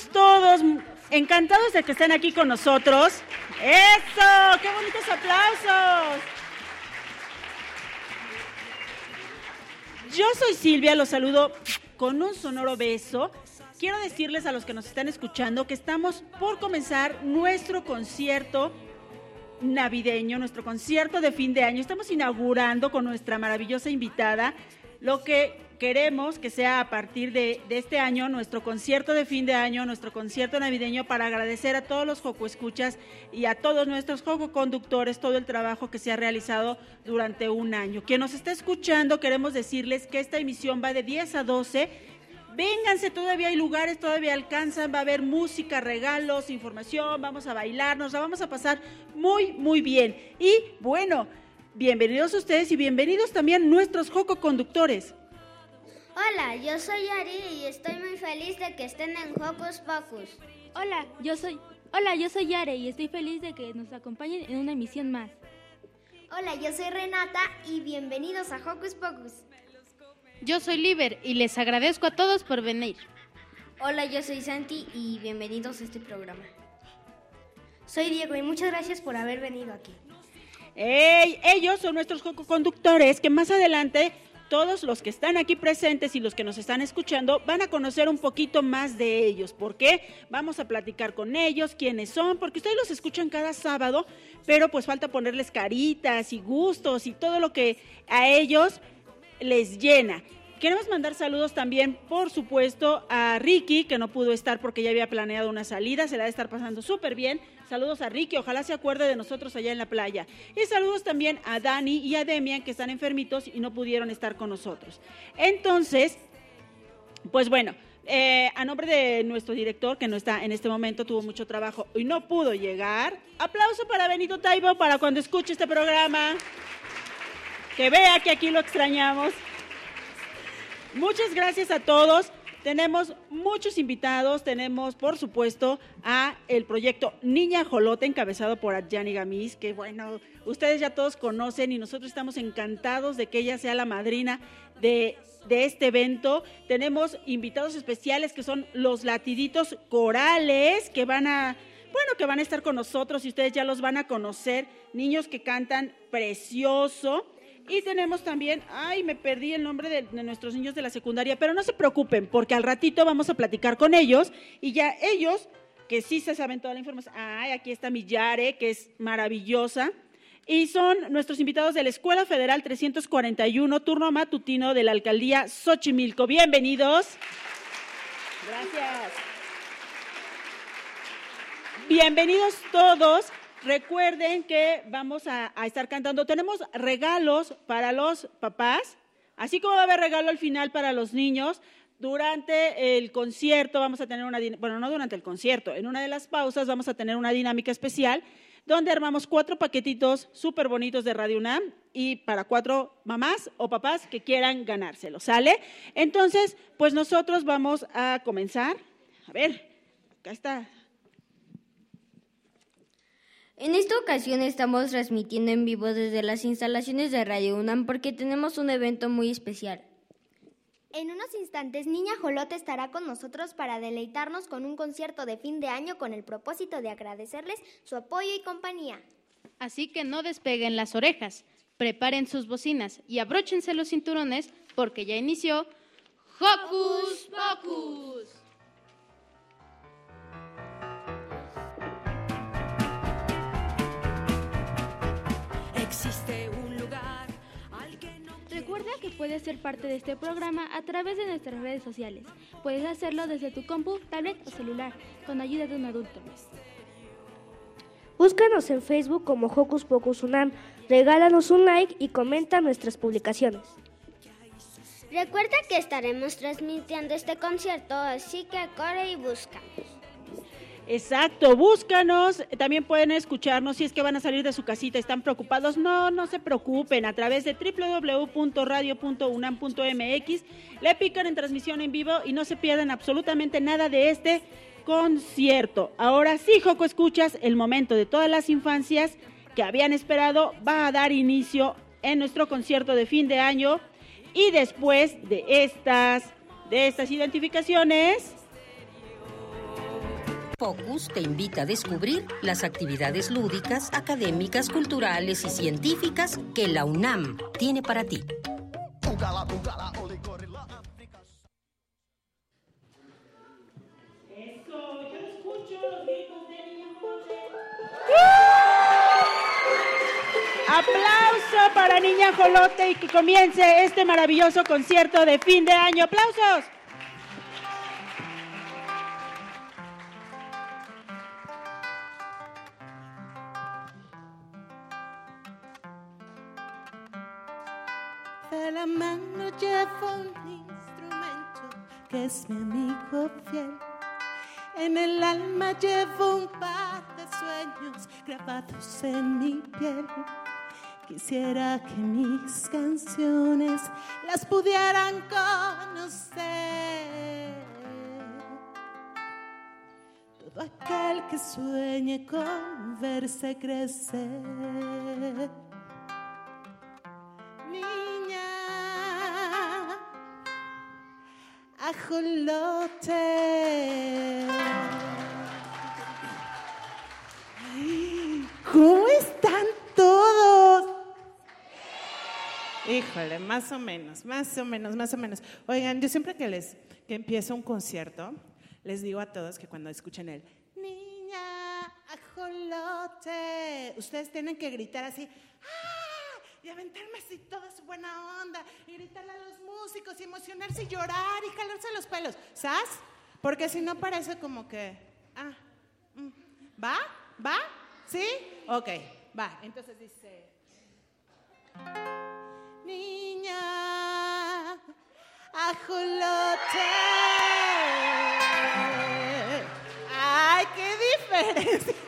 todos. Encantados de que estén aquí con nosotros. ¡Eso! ¡Qué bonitos aplausos! Yo soy Silvia, los saludo con un sonoro beso. Quiero decirles a los que nos están escuchando que estamos por comenzar nuestro concierto navideño, nuestro concierto de fin de año. Estamos inaugurando con nuestra maravillosa invitada lo que queremos que sea a partir de, este año nuestro concierto de fin de año, nuestro concierto navideño para agradecer a todos los Joco Escuchas y a todos nuestros Joco Conductores todo el trabajo que se ha realizado durante un año. Quien nos está escuchando, queremos decirles que esta emisión va de 10 a 12. Vénganse, todavía hay lugares, todavía alcanzan, va a haber música, regalos, información, vamos a bailar, nos la vamos a pasar muy, muy bien. Y bueno, bienvenidos ustedes y bienvenidos también nuestros Joco Conductores. Hola, yo soy Ari y estoy muy feliz de que estén en Hocus Pocus. Hola, yo soy Hola, yo soy Yare y estoy feliz de que nos acompañen en una emisión más. Hola, yo soy Renata y bienvenidos a Hocus Pocus. Yo soy Liber y les agradezco a todos por venir. Hola, yo soy Santi y bienvenidos a este programa. Soy Diego y muchas gracias por haber venido aquí. Ellos son nuestros conductores que más adelante todos los que están aquí presentes y los que nos están escuchando van a conocer un poquito más de ellos. ¿Por qué? Vamos a platicar con ellos, quiénes son, porque ustedes los escuchan cada sábado, pero pues falta ponerles caritas y gustos y todo lo que a ellos les llena. Queremos mandar saludos también, por supuesto, a Ricky, que no pudo estar porque ya había planeado una salida, se la va a estar pasando súper bien. Saludos a Ricky, ojalá se acuerde de nosotros allá en la playa. Y saludos también a Dani y a Demian, que están enfermitos y no pudieron estar con nosotros. Entonces, pues bueno, eh, a nombre de nuestro director, que no está en este momento, tuvo mucho trabajo y no pudo llegar. Aplauso para Benito Taibo para cuando escuche este programa. Que vea que aquí lo extrañamos. Muchas gracias a todos. Tenemos muchos invitados, tenemos por supuesto a el proyecto Niña Jolote encabezado por Adjani Gamis, que bueno, ustedes ya todos conocen y nosotros estamos encantados de que ella sea la madrina de, de este evento. Tenemos invitados especiales que son los latiditos corales que van a, bueno, que van a estar con nosotros y ustedes ya los van a conocer, niños que cantan precioso. Y tenemos también, ay, me perdí el nombre de, nuestros niños de la secundaria, pero no se preocupen, porque al ratito vamos a platicar con ellos y ya ellos, que sí se saben toda la información, ay, aquí está mi Yare, que es maravillosa, y son nuestros invitados de la Escuela Federal 341, turno matutino de la Alcaldía Xochimilco. Bienvenidos. Gracias. Bienvenidos todos. Recuerden que vamos a, estar cantando. Tenemos regalos para los papás, así como va a haber regalo al final para los niños. Durante el concierto vamos a tener una, bueno, no durante el concierto, en una de las pausas vamos a tener una dinámica especial donde armamos cuatro paquetitos súper bonitos de Radio UNAM y para cuatro mamás o papás que quieran ganárselo, ¿sale? Entonces, pues nosotros vamos a comenzar. A ver, acá está en esta ocasión estamos transmitiendo en vivo desde las instalaciones de Radio UNAM porque tenemos un evento muy especial. En unos instantes, Niña Jolote estará con nosotros para deleitarnos con un concierto de fin de año con el propósito de agradecerles su apoyo y compañía. Así que no despeguen las orejas, preparen sus bocinas y abróchense los cinturones porque ya inició Hocus Pocus. Que puedes ser parte de este programa a través de nuestras redes sociales. Puedes hacerlo desde tu compu, tablet o celular, con ayuda de un adulto. Búscanos en Facebook como Hocus Pocus Unam, regálanos un like y comenta nuestras publicaciones. Recuerda que estaremos transmitiendo este concierto, así que corre y búscanos. Exacto, búscanos. También pueden escucharnos si es que van a salir de su casita, están preocupados. No, no se preocupen. A través de www.radio.unam.mx le pican en transmisión en vivo y no se pierden absolutamente nada de este concierto. Ahora sí, Joco, escuchas, el momento de todas las infancias que habían esperado va a dar inicio en nuestro concierto de fin de año y después de estas de estas identificaciones Focus te invita a descubrir las actividades lúdicas, académicas, culturales y científicas que la UNAM tiene para ti. Aplauso para Niña Jolote y que comience este maravilloso concierto de fin de año. ¡Aplausos! La mano llevo un instrumento que es mi amigo fiel. En el alma llevo un par de sueños grabados en mi piel. Quisiera que mis canciones las pudieran conocer. Todo aquel que sueñe con verse crecer. Ajolote. Ay, ¿Cómo están todos? Híjole, más o menos, más o menos, más o menos. Oigan, yo siempre que les que empiezo un concierto, les digo a todos que cuando escuchen el niña ajolote, ustedes tienen que gritar así, ¡ah! Y aventarme así toda su buena onda, y gritarle a los músicos, y emocionarse y llorar y jalarse los pelos, ¿sabes? Porque si no parece como que, ah, mm, ¿va? ¿Va? ¿Sí? Ok, va. Entonces dice, niña ajolote. ¡Ay, qué diferencia!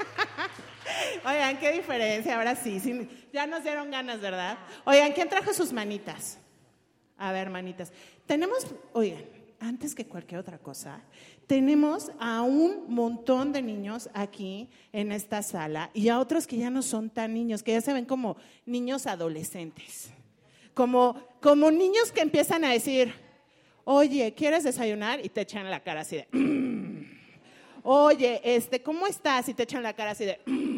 Oigan, qué diferencia, ahora sí, sí, ya nos dieron ganas, ¿verdad? Oigan, ¿quién trajo sus manitas? A ver, manitas. Tenemos, oigan, antes que cualquier otra cosa, tenemos a un montón de niños aquí en esta sala y a otros que ya no son tan niños, que ya se ven como niños adolescentes. Como, como niños que empiezan a decir, oye, ¿quieres desayunar? Y te echan la cara así de, "Mm". oye, este, ¿cómo estás? Y te echan la cara así de, "Mm".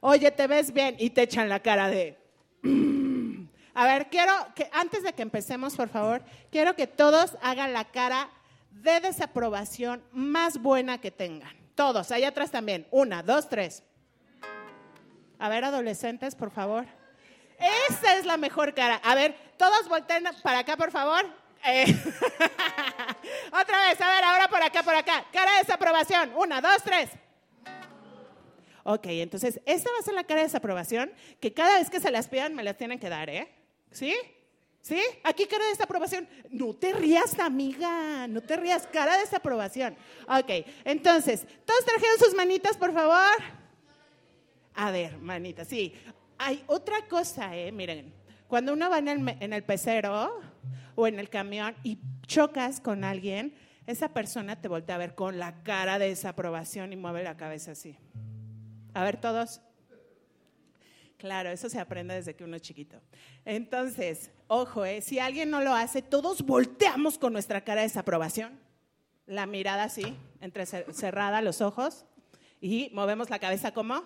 Oye, ¿te ves bien? Y te echan la cara de, a ver, quiero que antes de que empecemos, por favor, quiero que todos hagan la cara de desaprobación más buena que tengan. Todos, allá atrás también. Una, dos, tres. A ver, adolescentes, por favor. Esa es la mejor cara. A ver, todos volteen para acá, por favor. Eh, Otra vez, a ver, ahora por acá, por acá. Cara de desaprobación. Una, dos, tres. Ok, entonces, esta va a ser la cara de desaprobación que cada vez que se las pidan me las tienen que dar, ¿eh? ¿Sí? ¿Sí? Aquí cara de desaprobación. No te rías, amiga. No te rías. Cara de desaprobación. Ok, entonces, ¿todos trajeron sus manitas, por favor? A ver, manitas, sí. Hay otra cosa, ¿eh? Miren, cuando uno va en el, en el pecero o en el camión y chocas con alguien, esa persona te voltea a ver con la cara de desaprobación y mueve la cabeza así. A ver, todos. Claro, eso se aprende desde que uno es chiquito. Entonces, ojo, ¿eh? si alguien no lo hace, todos volteamos con nuestra cara de desaprobación, la mirada así, entre cerrada los ojos, y movemos la cabeza como.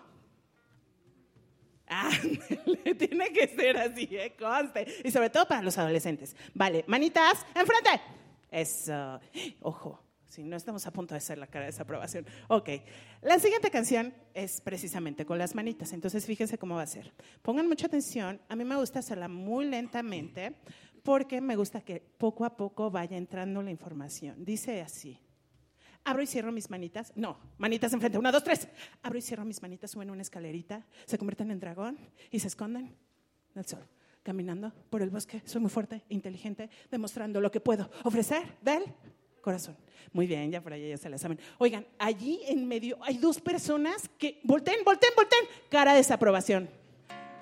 Ah, tiene que ser así, ¿eh? conste. Y sobre todo para los adolescentes. Vale, manitas, enfrente. Eso. Ojo, si no estamos a punto de hacer la cara de desaprobación. Ok, la siguiente canción es precisamente con las manitas, entonces fíjense cómo va a ser. Pongan mucha atención, a mí me gusta hacerla muy lentamente porque me gusta que poco a poco vaya entrando la información. Dice así. Abro y cierro mis manitas. No, manitas enfrente. Una, dos, tres. Abro y cierro mis manitas, suben una escalerita, se convierten en dragón y se esconden en el sol. Caminando por el bosque, soy muy fuerte, inteligente, demostrando lo que puedo ofrecer del corazón. Muy bien, ya por ahí ya se la saben. Oigan, allí en medio hay dos personas que volteen, volteen, volteen. Cara de desaprobación.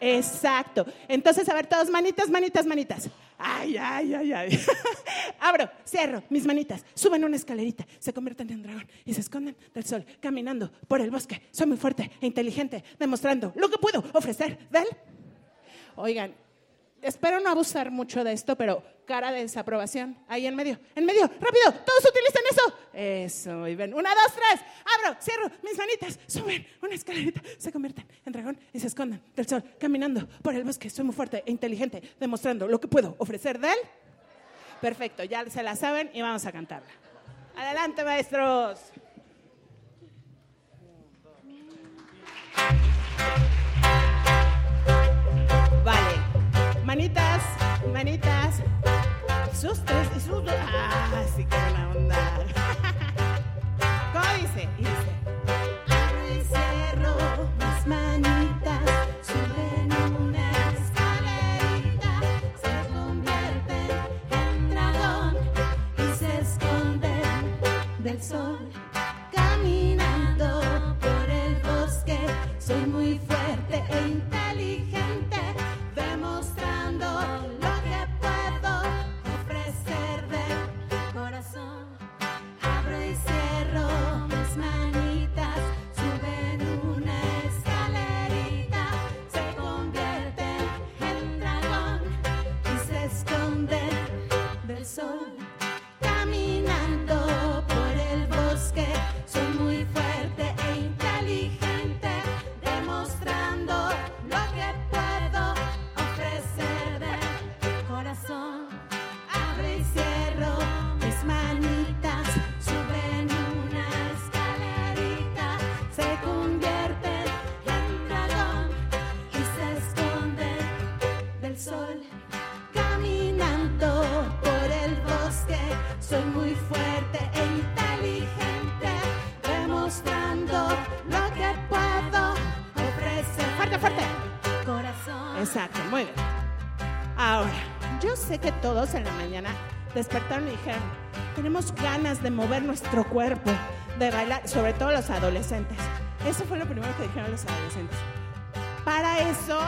Exacto. Entonces, a ver, todos, manitas, manitas, manitas. Ay, ay, ay, ay. Abro, cierro mis manitas, suben una escalerita, se convierten en dragón y se esconden del sol, caminando por el bosque. Soy muy fuerte e inteligente, demostrando lo que puedo ofrecer del. Oigan, espero no abusar mucho de esto, pero cara de desaprobación, ahí en medio, en medio, rápido, todos utilizan eso. Eso, y ven, una, dos, tres, abro, cierro mis manitas, suben una escalerita, se convierten en dragón y se esconden del sol, caminando por el bosque. Soy muy fuerte e inteligente, demostrando lo que puedo ofrecer de él. Perfecto, ya se la saben y vamos a cantarla. Adelante, maestros. Manitas, manitas. Sus tres y sus dos. Ah, sí, qué buena onda. ¿Cómo dice? Y dice. Abro y cierro mis manitas. Suben una escalerita. Se convierten en dragón. Y se esconden del sol. Caminando por el bosque. Soy muy fuerte e. Soy muy fuerte e inteligente. Demostrando lo que puedo ofrecer. Fuerte, fuerte. Corazón. Exacto, muy bien. Ahora, yo sé que todos en la mañana despertaron y dijeron, tenemos ganas de mover nuestro cuerpo, de bailar, sobre todo los adolescentes. Eso fue lo primero que dijeron los adolescentes. Para eso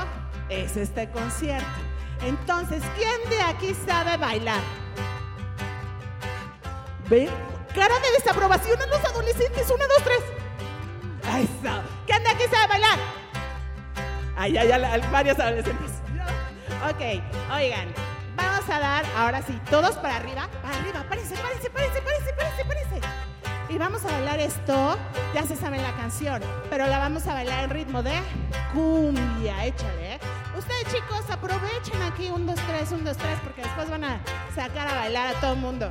es este concierto. Entonces, ¿quién de aquí sabe bailar? ¿Ven? Cara de desaprobación en los adolescentes. Una, dos, tres. Ahí está. ¿Quién de aquí sabe bailar? Ay, ay, ay, varios adolescentes. Ok, oigan, vamos a dar, ahora sí, todos para arriba, para arriba, parece, parece, parece, parece, parece, parece. Y vamos a bailar esto, ya se sabe la canción, pero la vamos a bailar en ritmo de cumbia, échale. ¿eh? Ustedes chicos, aprovechen aquí un, dos, tres, un, dos, tres, porque después van a sacar a bailar a todo el mundo.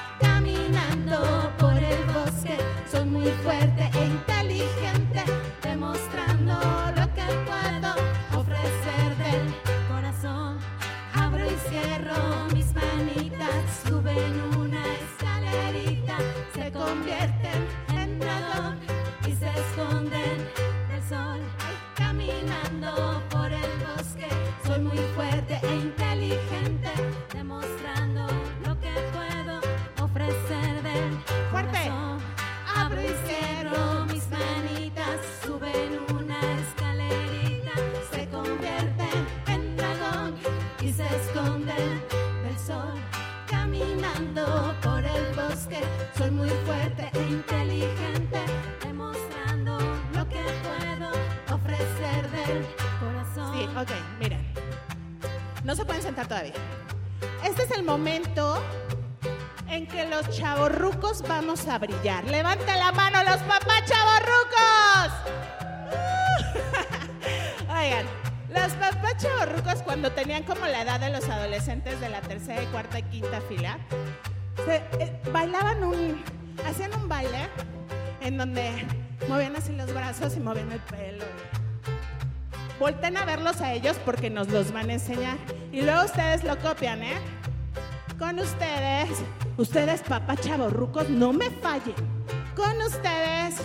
caminando por el bosque. Soy muy fuerte e inteligente, demostrando lo que puedo ofrecer del corazón. Abro y cierro mis manitas, suben una escalerita, se convierten en dragón y se esconde. Soy muy fuerte e inteligente, demostrando lo que puedo ofrecer del corazón. Sí, ok, miren. No se pueden sentar todavía. Este es el momento en que los chavorrucos vamos a brillar. Levanta la mano los papás chavorrucos. Oigan, los papás chavorrucos cuando tenían como la edad de los adolescentes de la tercera y cuarta y quinta fila, se, eh, bailaban un, hacían un baile en donde movían así los brazos y movían el pelo. Volten a verlos a ellos porque nos los van a enseñar. Y luego ustedes lo copian, ¿eh? Con ustedes, ustedes papá chavorrucos, no me fallen. Con ustedes,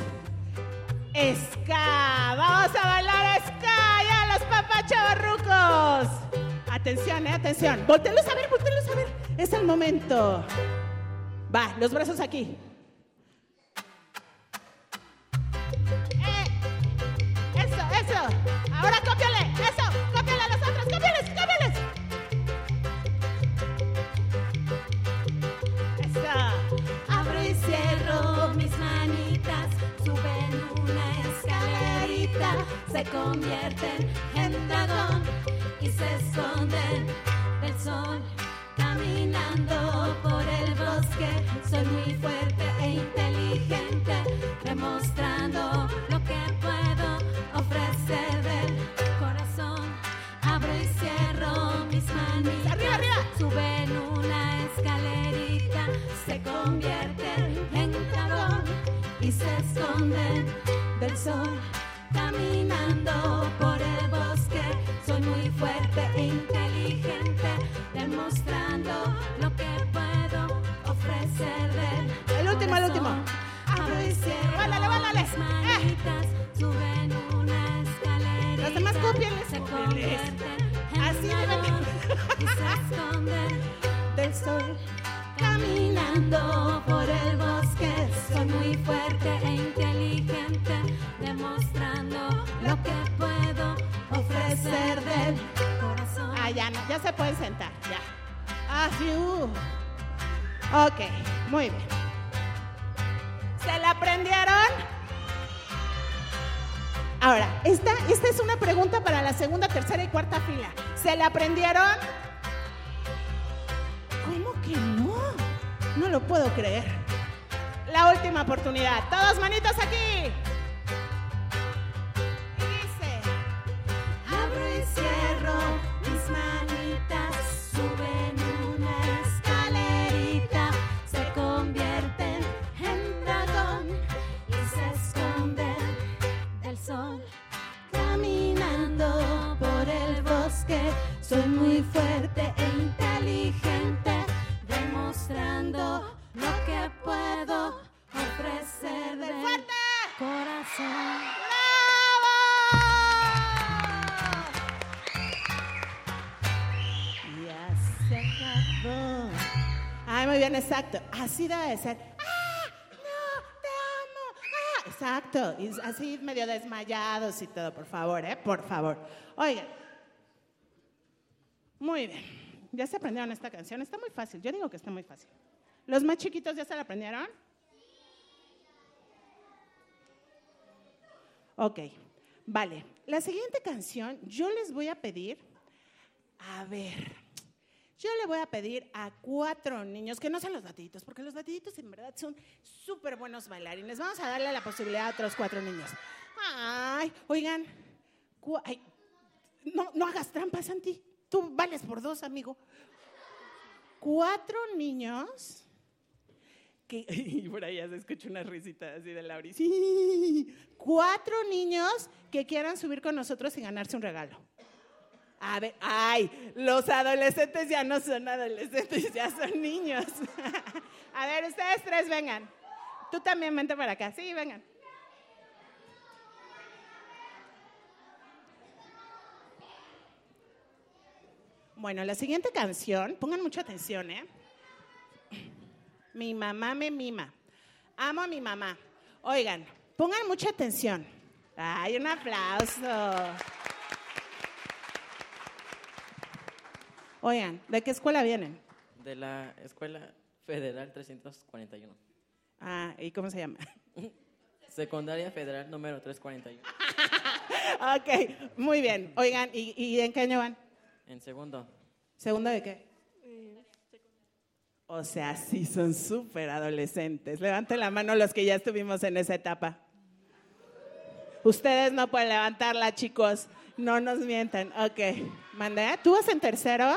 ska. Vamos a bailar ska ya los papás chavorrucos. Atención, eh, atención. Voltenlos a ver, voltenlos a ver. Es el momento. Va, los brazos aquí. Eh, Eso, eso. Ahora cópiale. Eso, cópiale a los otros. Cópiales, cópiales. Eso. Abro y cierro mis manitas, suben una escalerita, se convierten en dragón y se esconden del sol. Caminando por el bosque, soy muy fuerte e inteligente, demostrando lo que puedo ofrecer del corazón. Abro y cierro mis manitas, Arriba, arriba. suben una escalerita, se convierten en dragón y se esconden del sol. Caminando por el bosque, soy muy fuerte e inteligente, demostrando lo que puedo ofrecer del El último, el último. Báilale, báilale. mis manitas, suben una escalerita. Los demás cópienles, Se convierten en Así dragón y se esconden del sol. Caminando por el bosque, soy muy fuerte e inteligente, Ah, ya, no, ya se pueden sentar, ya. Ah, fiu. Ok, muy bien. ¿Se la aprendieron? Ahora, esta, esta es una pregunta para la segunda, tercera y cuarta fila. ¿Se la aprendieron? ¿Cómo que no? No lo puedo creer. La última oportunidad. Todos manitos aquí. Exacto. Así debe de ser. ¡Ah! ¡No! ¡Te amo! ¡Ah! Exacto. Y así medio desmayados y todo, por favor, ¿eh? Por favor. Oigan. Muy bien. ¿Ya se aprendieron esta canción? Está muy fácil. Yo digo que está muy fácil. ¿Los más chiquitos ya se la aprendieron? Ok. Vale. La siguiente canción, yo les voy a pedir. A ver. Yo le voy a pedir a cuatro niños, que no sean los batiditos, porque los batiditos en verdad son súper buenos bailarines. Vamos a darle la posibilidad a otros cuatro niños. Ay, oigan, ay, no, no hagas trampas, Santi. Tú vales por dos, amigo. Cuatro niños que... Y por ahí ya se escucha una risita así de Lauri. Sí. Cuatro niños que quieran subir con nosotros y ganarse un regalo. A ver, ay, los adolescentes ya no son adolescentes, ya son niños. A ver, ustedes tres vengan. Tú también vente para acá. Sí, vengan. Bueno, la siguiente canción, pongan mucha atención, ¿eh? Mi mamá me mima. Amo a mi mamá. Oigan, pongan mucha atención. Ay, un aplauso. Oigan, ¿de qué escuela vienen? De la Escuela Federal 341. Ah, ¿y cómo se llama? Secundaria Federal número 341. ok, muy bien. Oigan, ¿y, ¿y en qué año van? En segundo. ¿Segundo de qué? O sea, sí son súper adolescentes. Levanten la mano los que ya estuvimos en esa etapa. Ustedes no pueden levantarla, chicos. No nos mientan. Ok. Mandé. ¿Tú vas en tercero?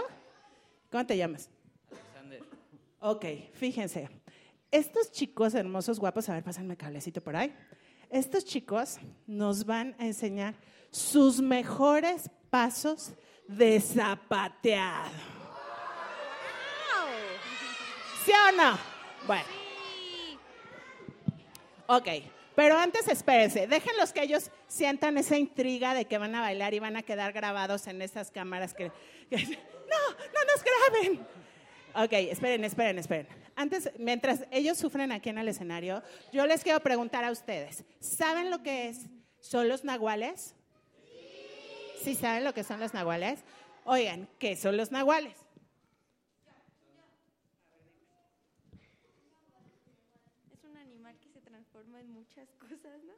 ¿Cómo te llamas? Alexander. Ok, fíjense. Estos chicos hermosos, guapos, a ver, pásenme cablecito por ahí. Estos chicos nos van a enseñar sus mejores pasos de zapateado. ¿Sí o no? Bueno. Ok, pero antes espérense, déjenlos que ellos sientan esa intriga de que van a bailar y van a quedar grabados en esas cámaras que... que- no, no nos graben. Ok, esperen, esperen, esperen. Antes, mientras ellos sufren aquí en el escenario, yo les quiero preguntar a ustedes, ¿saben lo que es? ¿Son los nahuales? ¿Sí saben lo que son los nahuales? Oigan, ¿qué son los nahuales? Es un animal que se transforma en muchas cosas, ¿no?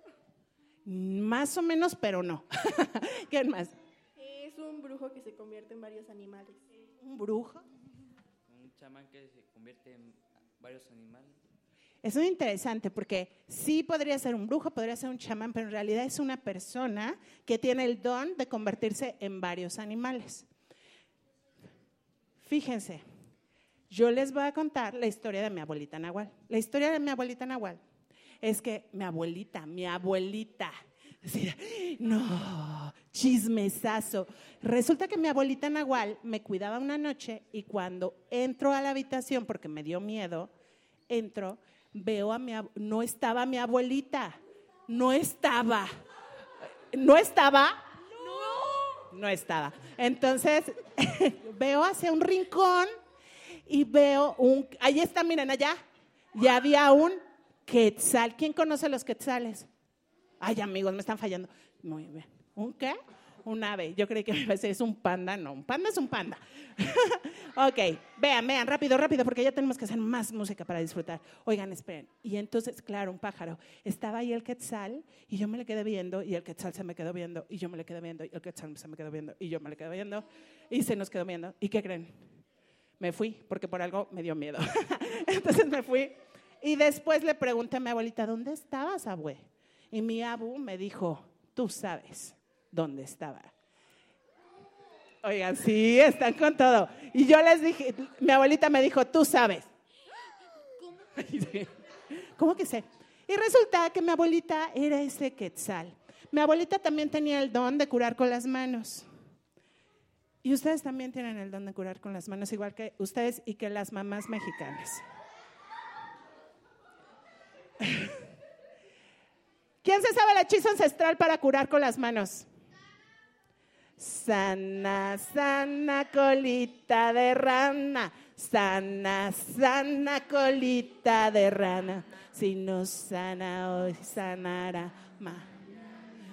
Más o menos, pero no. ¿Quién más? Es un brujo que se convierte en varios animales. ¿Un brujo? Un chamán que se convierte en varios animales. Es muy interesante porque sí podría ser un brujo, podría ser un chamán, pero en realidad es una persona que tiene el don de convertirse en varios animales. Fíjense, yo les voy a contar la historia de mi abuelita Nahual. La historia de mi abuelita Nahual es que mi abuelita, mi abuelita, decía, no, chismesazo. Resulta que mi abuelita Nahual me cuidaba una noche y cuando entro a la habitación, porque me dio miedo, entro, veo a mi, no estaba mi abuelita, no estaba, no estaba, no estaba. Entonces veo hacia un rincón y veo un, ahí está, miren allá, y había un quetzal. ¿Quién conoce los quetzales? Ay, amigos, me están fallando. Muy bien. ¿Un qué? Un ave. Yo creí que es un panda. No, un panda es un panda. ok, vean, vean, rápido, rápido, porque ya tenemos que hacer más música para disfrutar. Oigan, esperen. Y entonces, claro, un pájaro. Estaba ahí el quetzal y yo me le quedé viendo y el quetzal se me quedó viendo y yo me le quedé viendo y el quetzal se me quedó viendo y yo me le quedé viendo y se nos quedó viendo. ¿Y qué creen? Me fui porque por algo me dio miedo. entonces me fui y después le pregunté a mi abuelita, ¿dónde estabas, abue? Y mi abu me dijo, tú sabes dónde estaba. Oigan, sí, están con todo. Y yo les dije, mi abuelita me dijo, tú sabes. ¿Cómo que sé? Y resulta que mi abuelita era ese quetzal. Mi abuelita también tenía el don de curar con las manos. Y ustedes también tienen el don de curar con las manos, igual que ustedes y que las mamás mexicanas. ¿Quién se sabe el hechizo ancestral para curar con las manos? Sana, sana colita de rana, sana, sana colita de rana. Si no sana hoy, sanará ma.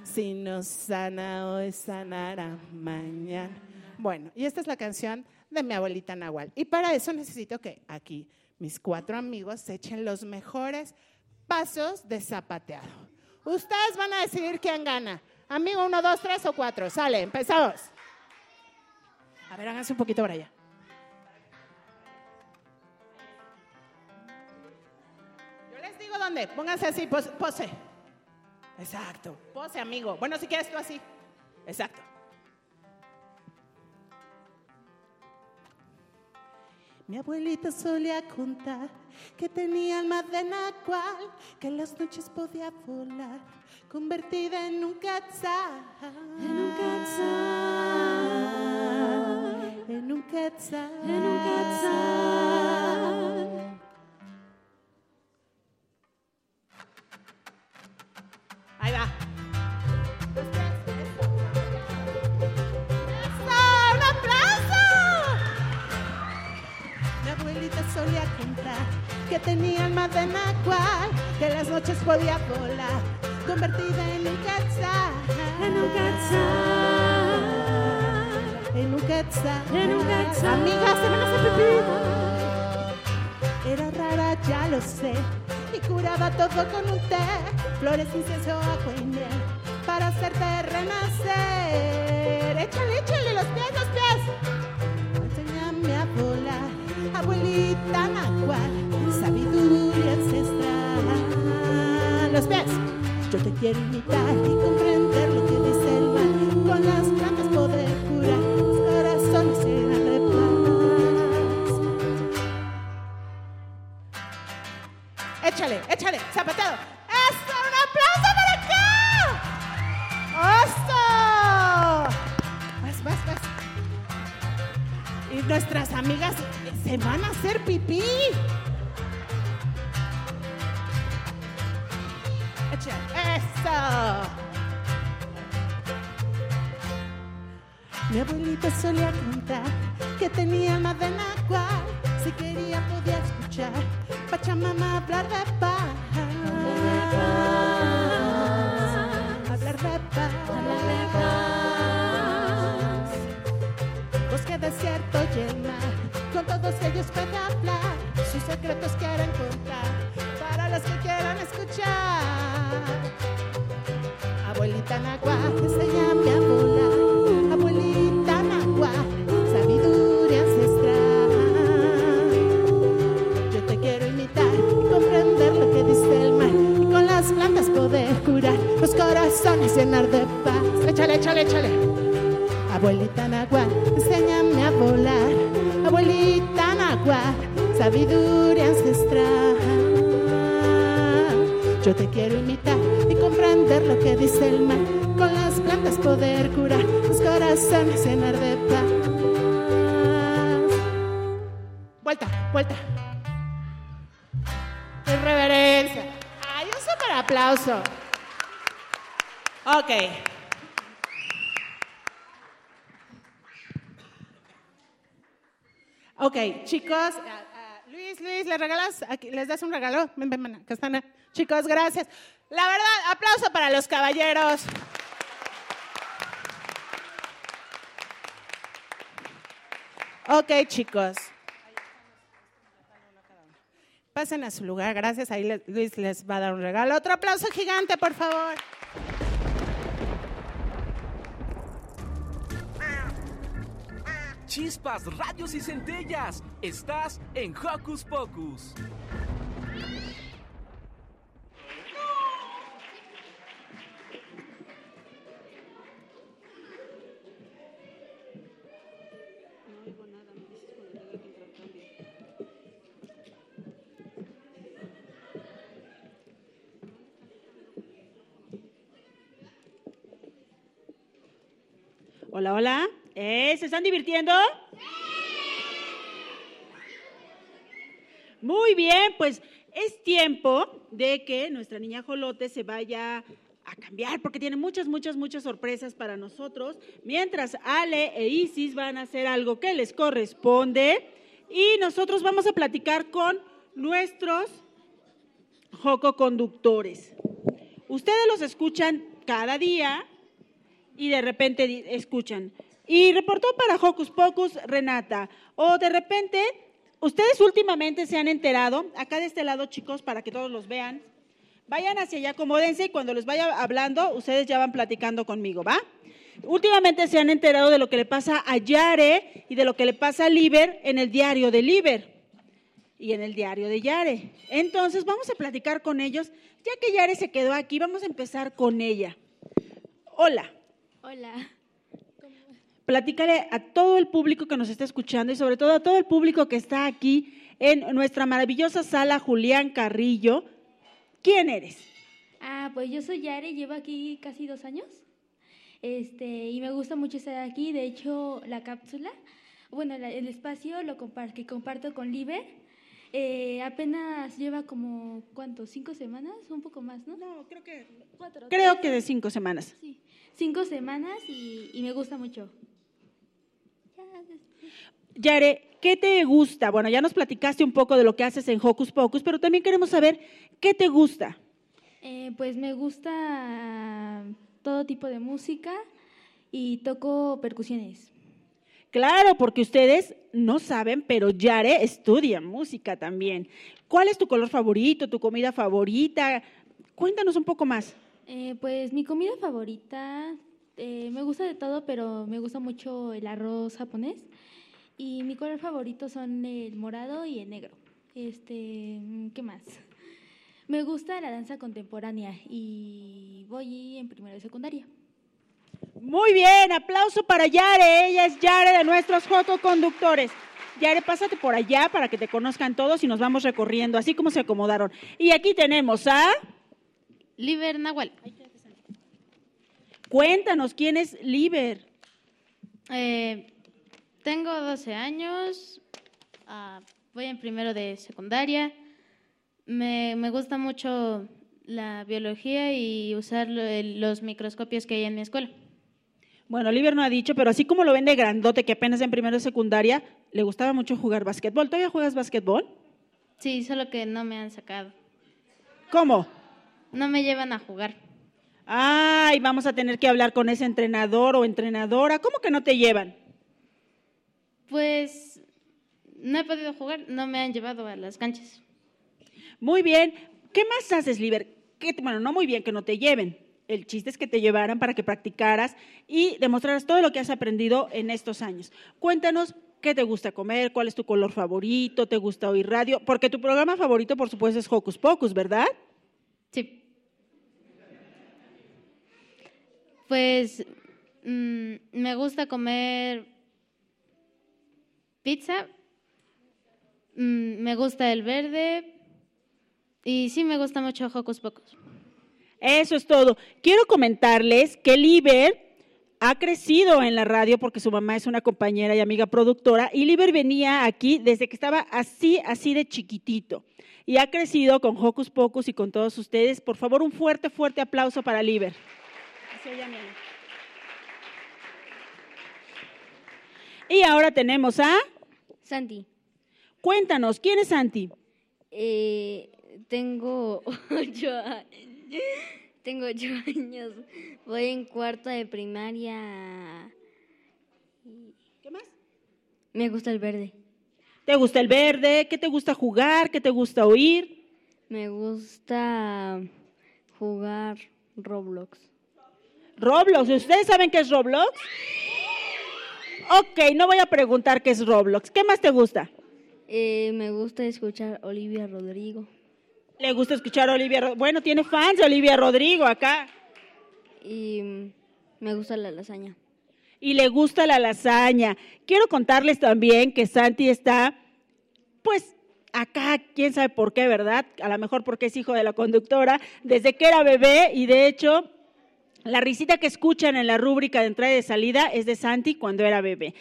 Si no sana hoy, sanará mañana. Bueno, y esta es la canción de mi abuelita Nahual. Y para eso necesito que aquí mis cuatro amigos se echen los mejores pasos de zapateado. Ustedes van a decidir quién gana. Amigo, uno, dos, tres o cuatro. Sale, empezamos. A ver, háganse un poquito para allá. Yo les digo dónde. Pónganse así, pos- pose. Exacto. Pose, amigo. Bueno, si quieres tú así. Exacto. Mi abuelita solía contar que tenía alma de nacual, que en las noches podía volar, convertida en un quetzal. En un quetzal. En un quetzal. En un quetzal. Solía contar que tenía alma de nacual, que en las noches podía volar, convertida en un quetzal. En un quetzal. En un quetzal. En un quetzal. Amigas, se van a hacer pipí. Era rara, ya lo sé, y curaba todo con un té, flores, incienso, agua y miel, para hacerte renacer. Échale, échale los pies, los pies. Nahual, sabiduría ancestral. Los pies. Yo te quiero imitar y comprender lo que dice el mar, con las plantas poder curar los corazones llenos de paz. Échale, échale, zapateado. ¡Eso! ¡Un aplauso para acá! ¡Oso! Vas, vas, vas. Y nuestras amigas se van a hacer pipí. ¡Eso! Mi abuelita solía contar que tenía alma de nahual. Si quería podía escuchar Pachamama hablar de paz. Hablar de paz. Bosque desierto y el mar, con todos ellos puede hablar. Sus secretos quieren contar para los que quieran escuchar. Abuelita Nagua, enséñame a volar. Abuelita Nagua, sabiduría ancestral. Yo te quiero imitar y comprender lo que dice el mar. Y con las plantas poder curar los corazones llenar de paz. Échale, échale, échale. Abuelita Nagua, enséñame a volar. Sabiduría ancestral. Yo te quiero imitar y comprender lo que dice el mar. Con las plantas poder curar los corazones llenar de paz. Vuelta, vuelta. Irreverencia. Ay, un super aplauso. Ok. Ok, chicos, Luis, Luis, ¿les regalas? Aquí, ¿Les das un regalo? Ven, ven, eh. Chicos, gracias. La verdad, aplauso para los caballeros. Ok, chicos. Pasen a su lugar, gracias. Ahí Luis les va a dar un regalo. Otro aplauso gigante, por favor. Chispas, radios y centellas. Estás en Hocus Pocus. Hola, hola. ¿Eh? ¿Se están divirtiendo? Muy bien, pues es tiempo de que nuestra niña Jolote se vaya a cambiar porque tiene muchas, muchas, muchas sorpresas para nosotros, mientras Ale e Isis van a hacer algo que les corresponde y nosotros vamos a platicar con nuestros Joco conductores. Ustedes los escuchan cada día y de repente escuchan. Y reportó para Hocus Pocus Renata. O de repente, ustedes últimamente se han enterado, acá de este lado chicos, para que todos los vean, vayan hacia allá, acomódense y cuando les vaya hablando, ustedes ya van platicando conmigo, ¿va? Últimamente se han enterado de lo que le pasa a Yare y de lo que le pasa a Liber en el diario de Liber y en el diario de Yare. Entonces vamos a platicar con ellos. Ya que Yare se quedó aquí, vamos a empezar con ella. Hola. Hola. Platícale a todo el público que nos está escuchando y sobre todo a todo el público que está aquí en nuestra maravillosa sala Julián Carrillo. ¿Quién eres? Ah, pues yo soy Yare, llevo aquí casi dos años. Este, y me gusta mucho estar aquí. De hecho, la cápsula, bueno, la- el espacio lo compar- que comparto con Liber, eh, apenas lleva como, ¿cuánto? ¿Cinco semanas? Un poco más, ¿no? No, creo que... Cuatro. Creo tres. que de cinco semanas. Sí, cinco semanas y, y me gusta mucho. Yare, ¿qué te gusta? Bueno, ya nos platicaste un poco de lo que haces en Hocus Pocus, pero también queremos saber qué te gusta. Eh, pues me gusta todo tipo de música y toco percusiones. Claro, porque ustedes no saben, pero Yare estudia música también. ¿Cuál es tu color favorito, tu comida favorita? Cuéntanos un poco más. Eh, pues mi comida favorita, eh, me gusta de todo, pero me gusta mucho el arroz japonés. Y mi color favorito son el morado y el negro. Este, ¿qué más? Me gusta la danza contemporánea y voy en primero de secundaria. Muy bien, aplauso para Yare. Ella es Yare de nuestros Joco Conductores. Yare, pásate por allá para que te conozcan todos y nos vamos recorriendo, así como se acomodaron. Y aquí tenemos a... Liber Nahual. Cuéntanos, ¿quién es Liber? Eh, tengo 12 años, ah, voy en primero de secundaria. Me, me gusta mucho la biología y usar los microscopios que hay en mi escuela. Bueno, Oliver no ha dicho, pero así como lo ven de grandote, que apenas en primero de secundaria, le gustaba mucho jugar básquetbol. ¿Todavía juegas básquetbol? Sí, solo que no me han sacado. ¿Cómo? No me llevan a jugar. Ay, vamos a tener que hablar con ese entrenador o entrenadora. ¿Cómo que no te llevan? Pues no he podido jugar, no me han llevado a las canchas. Muy bien. ¿Qué más haces, Liber? ¿Qué te- bueno, no muy bien que no te lleven. El chiste es que te llevaran para que practicaras y demostraras todo lo que has aprendido en estos años. Cuéntanos qué te gusta comer, cuál es tu color favorito, te gusta oír radio, porque tu programa favorito, por supuesto, es Hocus Pocus, ¿verdad? Sí. Pues mm, me gusta comer pizza, mm, me gusta el verde y sí me gusta mucho Hocus Pocus. Eso es todo. Quiero comentarles que Liber ha crecido en la radio porque su mamá es una compañera y amiga productora y Liber venía aquí desde que estaba así, así de chiquitito. Y ha crecido con Hocus Pocus y con todos ustedes. Por favor, un fuerte, fuerte aplauso para Liber. Y ahora tenemos a... Santi. Cuéntanos, ¿quién es Santi? Eh, tengo ocho a- tengo ocho años. Voy en cuarto de primaria. ¿Qué más? Me gusta el verde. ¿Te gusta el verde? ¿Qué te gusta jugar? ¿Qué te gusta oír? Me gusta jugar Roblox. Roblox. ¿Ustedes saben qué es Roblox? Ok, no voy a preguntar qué es Roblox. ¿Qué más te gusta? Eh, me gusta escuchar Olivia Rodrigo. Le gusta escuchar a Olivia. Ro- Bueno, tiene fans de Olivia Rodrigo acá. Y mm, me gusta la lasaña. Y le gusta la lasaña. Quiero contarles también que Santi está, pues, acá, quién sabe por qué, ¿verdad? A lo mejor porque es hijo de la conductora, desde que era bebé y de hecho, la risita que escuchan en la rúbrica de entrada y de salida es de Santi cuando era bebé.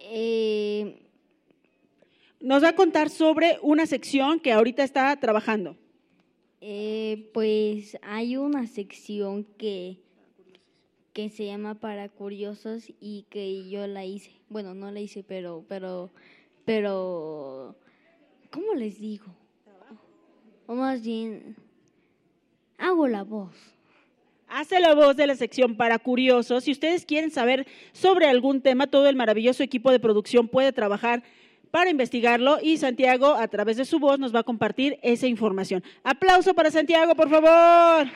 Eh, Nos va a contar sobre una sección que ahorita está trabajando. eh, pues hay una sección que, que se llama Para Curiosos y que yo la hice. Bueno, no la hice, pero, pero, pero, ¿cómo les digo? O más bien, hago la voz. Hace la voz de la sección para curiosos. Si ustedes quieren saber sobre algún tema, todo el maravilloso equipo de producción puede trabajar para investigarlo y Santiago, a través de su voz, nos va a compartir esa información. Aplauso para Santiago, por favor.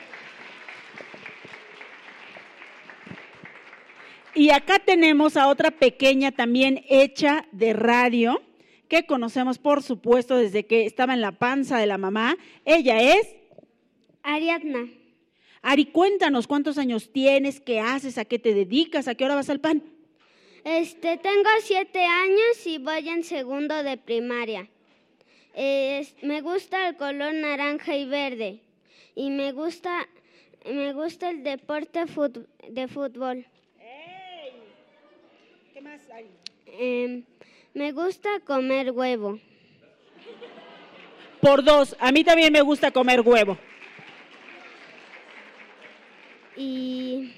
Y acá tenemos a otra pequeña también hecha de radio, que conocemos por supuesto desde que estaba en la panza de la mamá. Ella es... Ariadna. Ari, cuéntanos cuántos años tienes, qué haces, a qué te dedicas, a qué hora vas al pan. Este, tengo siete años y voy en segundo de primaria. Me gusta el color naranja y verde y me gusta, me gusta el deporte fut- de fútbol. ¿Qué más hay? Em, me gusta comer huevo. Por dos, a mí también me gusta comer huevo. Y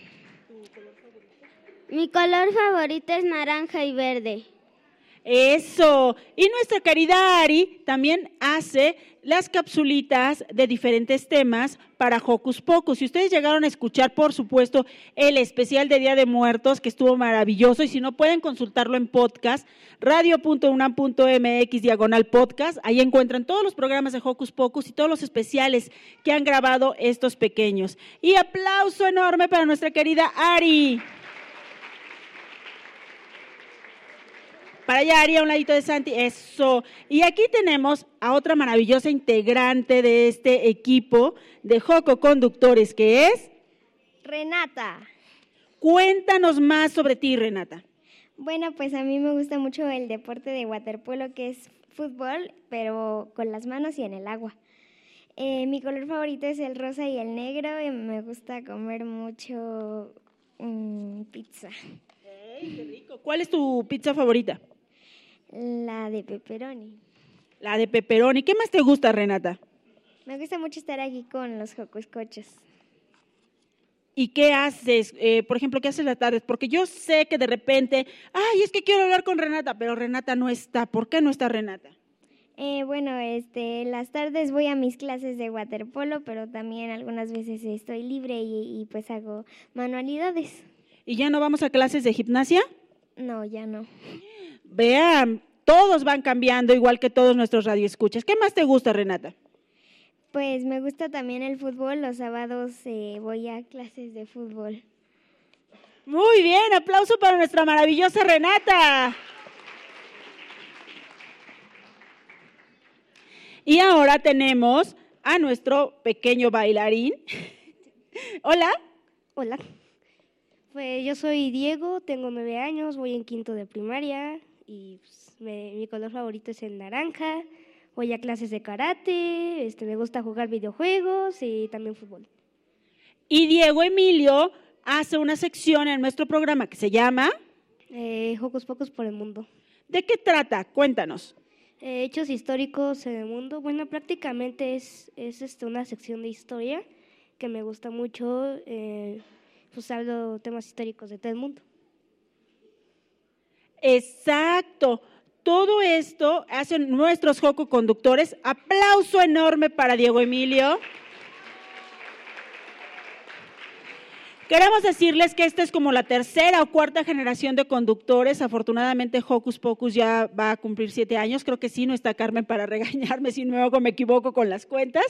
mi color favorito es naranja y verde. Eso. Y nuestra querida Ari también hace las capsulitas de diferentes temas para Hocus Pocus. Si ustedes llegaron a escuchar, por supuesto, el especial de Día de Muertos, que estuvo maravilloso, y si no pueden consultarlo en podcast, radio.unam.mx diagonal podcast, ahí encuentran todos los programas de Hocus Pocus y todos los especiales que han grabado estos pequeños. Y aplauso enorme para nuestra querida Ari. Para allá, Ari, a un ladito de Santi. Eso. Y aquí tenemos a otra maravillosa integrante de este equipo de Joco Conductores, que es... Renata. Cuéntanos más sobre ti, Renata. Bueno, pues a mí me gusta mucho el deporte de waterpolo, que es fútbol, pero con las manos y en el agua. Eh, mi color favorito es el rosa y el negro y me gusta comer mucho mm, pizza. qué rico. ¿Cuál es tu pizza favorita? La de pepperoni. La de pepperoni. ¿Qué más te gusta, Renata? Me gusta mucho estar aquí con los jocoscochos. ¿Y qué haces? Eh, por ejemplo, ¿qué haces las tardes? Porque yo sé que de repente, ay, es que quiero hablar con Renata, pero Renata no está. ¿Por qué no está Renata? Eh, bueno, este, las tardes voy a mis clases de waterpolo, pero también algunas veces estoy libre y, y pues hago manualidades. ¿Y ya no vamos a clases de gimnasia? No, ya no. Vean, todos van cambiando, igual que todos nuestros radioescuchas. ¿Qué más te gusta, Renata? Pues me gusta también el fútbol. Los sábados eh, voy a clases de fútbol. Muy bien, aplauso para nuestra maravillosa Renata. Y ahora tenemos a nuestro pequeño bailarín. Hola. Hola. Pues yo soy Diego, tengo nueve años, voy en quinto de primaria y pues, me- mi color favorito es el naranja. Voy a clases de karate, este, me gusta jugar videojuegos y también fútbol. Y Diego Emilio hace una sección en nuestro programa que se llama Eh, Pocus por el mundo. ¿De qué trata? Cuéntanos. Eh, hechos históricos en el mundo. Bueno, prácticamente es, es este, una sección de historia que me gusta mucho. Eh, pues hablo temas históricos de todo el mundo. Exacto. Todo esto hacen nuestros Joco conductores. Aplauso enorme para Diego Emilio. Queremos decirles que esta es como la tercera o cuarta generación de conductores. Afortunadamente, Hocus Pocus ya va a cumplir siete años. Creo que sí, no está Carmen para regañarme si luego me equivoco con las cuentas.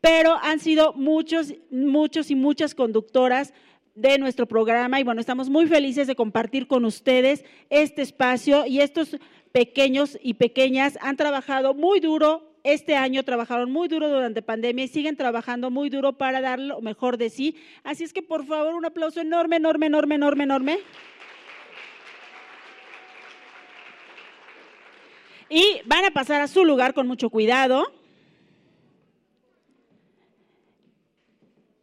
Pero han sido muchos, muchos y muchas conductoras de nuestro programa y bueno, estamos muy felices de compartir con ustedes este espacio y estos pequeños y pequeñas han trabajado muy duro este año, trabajaron muy duro durante pandemia y siguen trabajando muy duro para dar lo mejor de sí. Así es que por favor, un aplauso enorme, enorme, enorme, enorme, enorme. Y van a pasar a su lugar con mucho cuidado.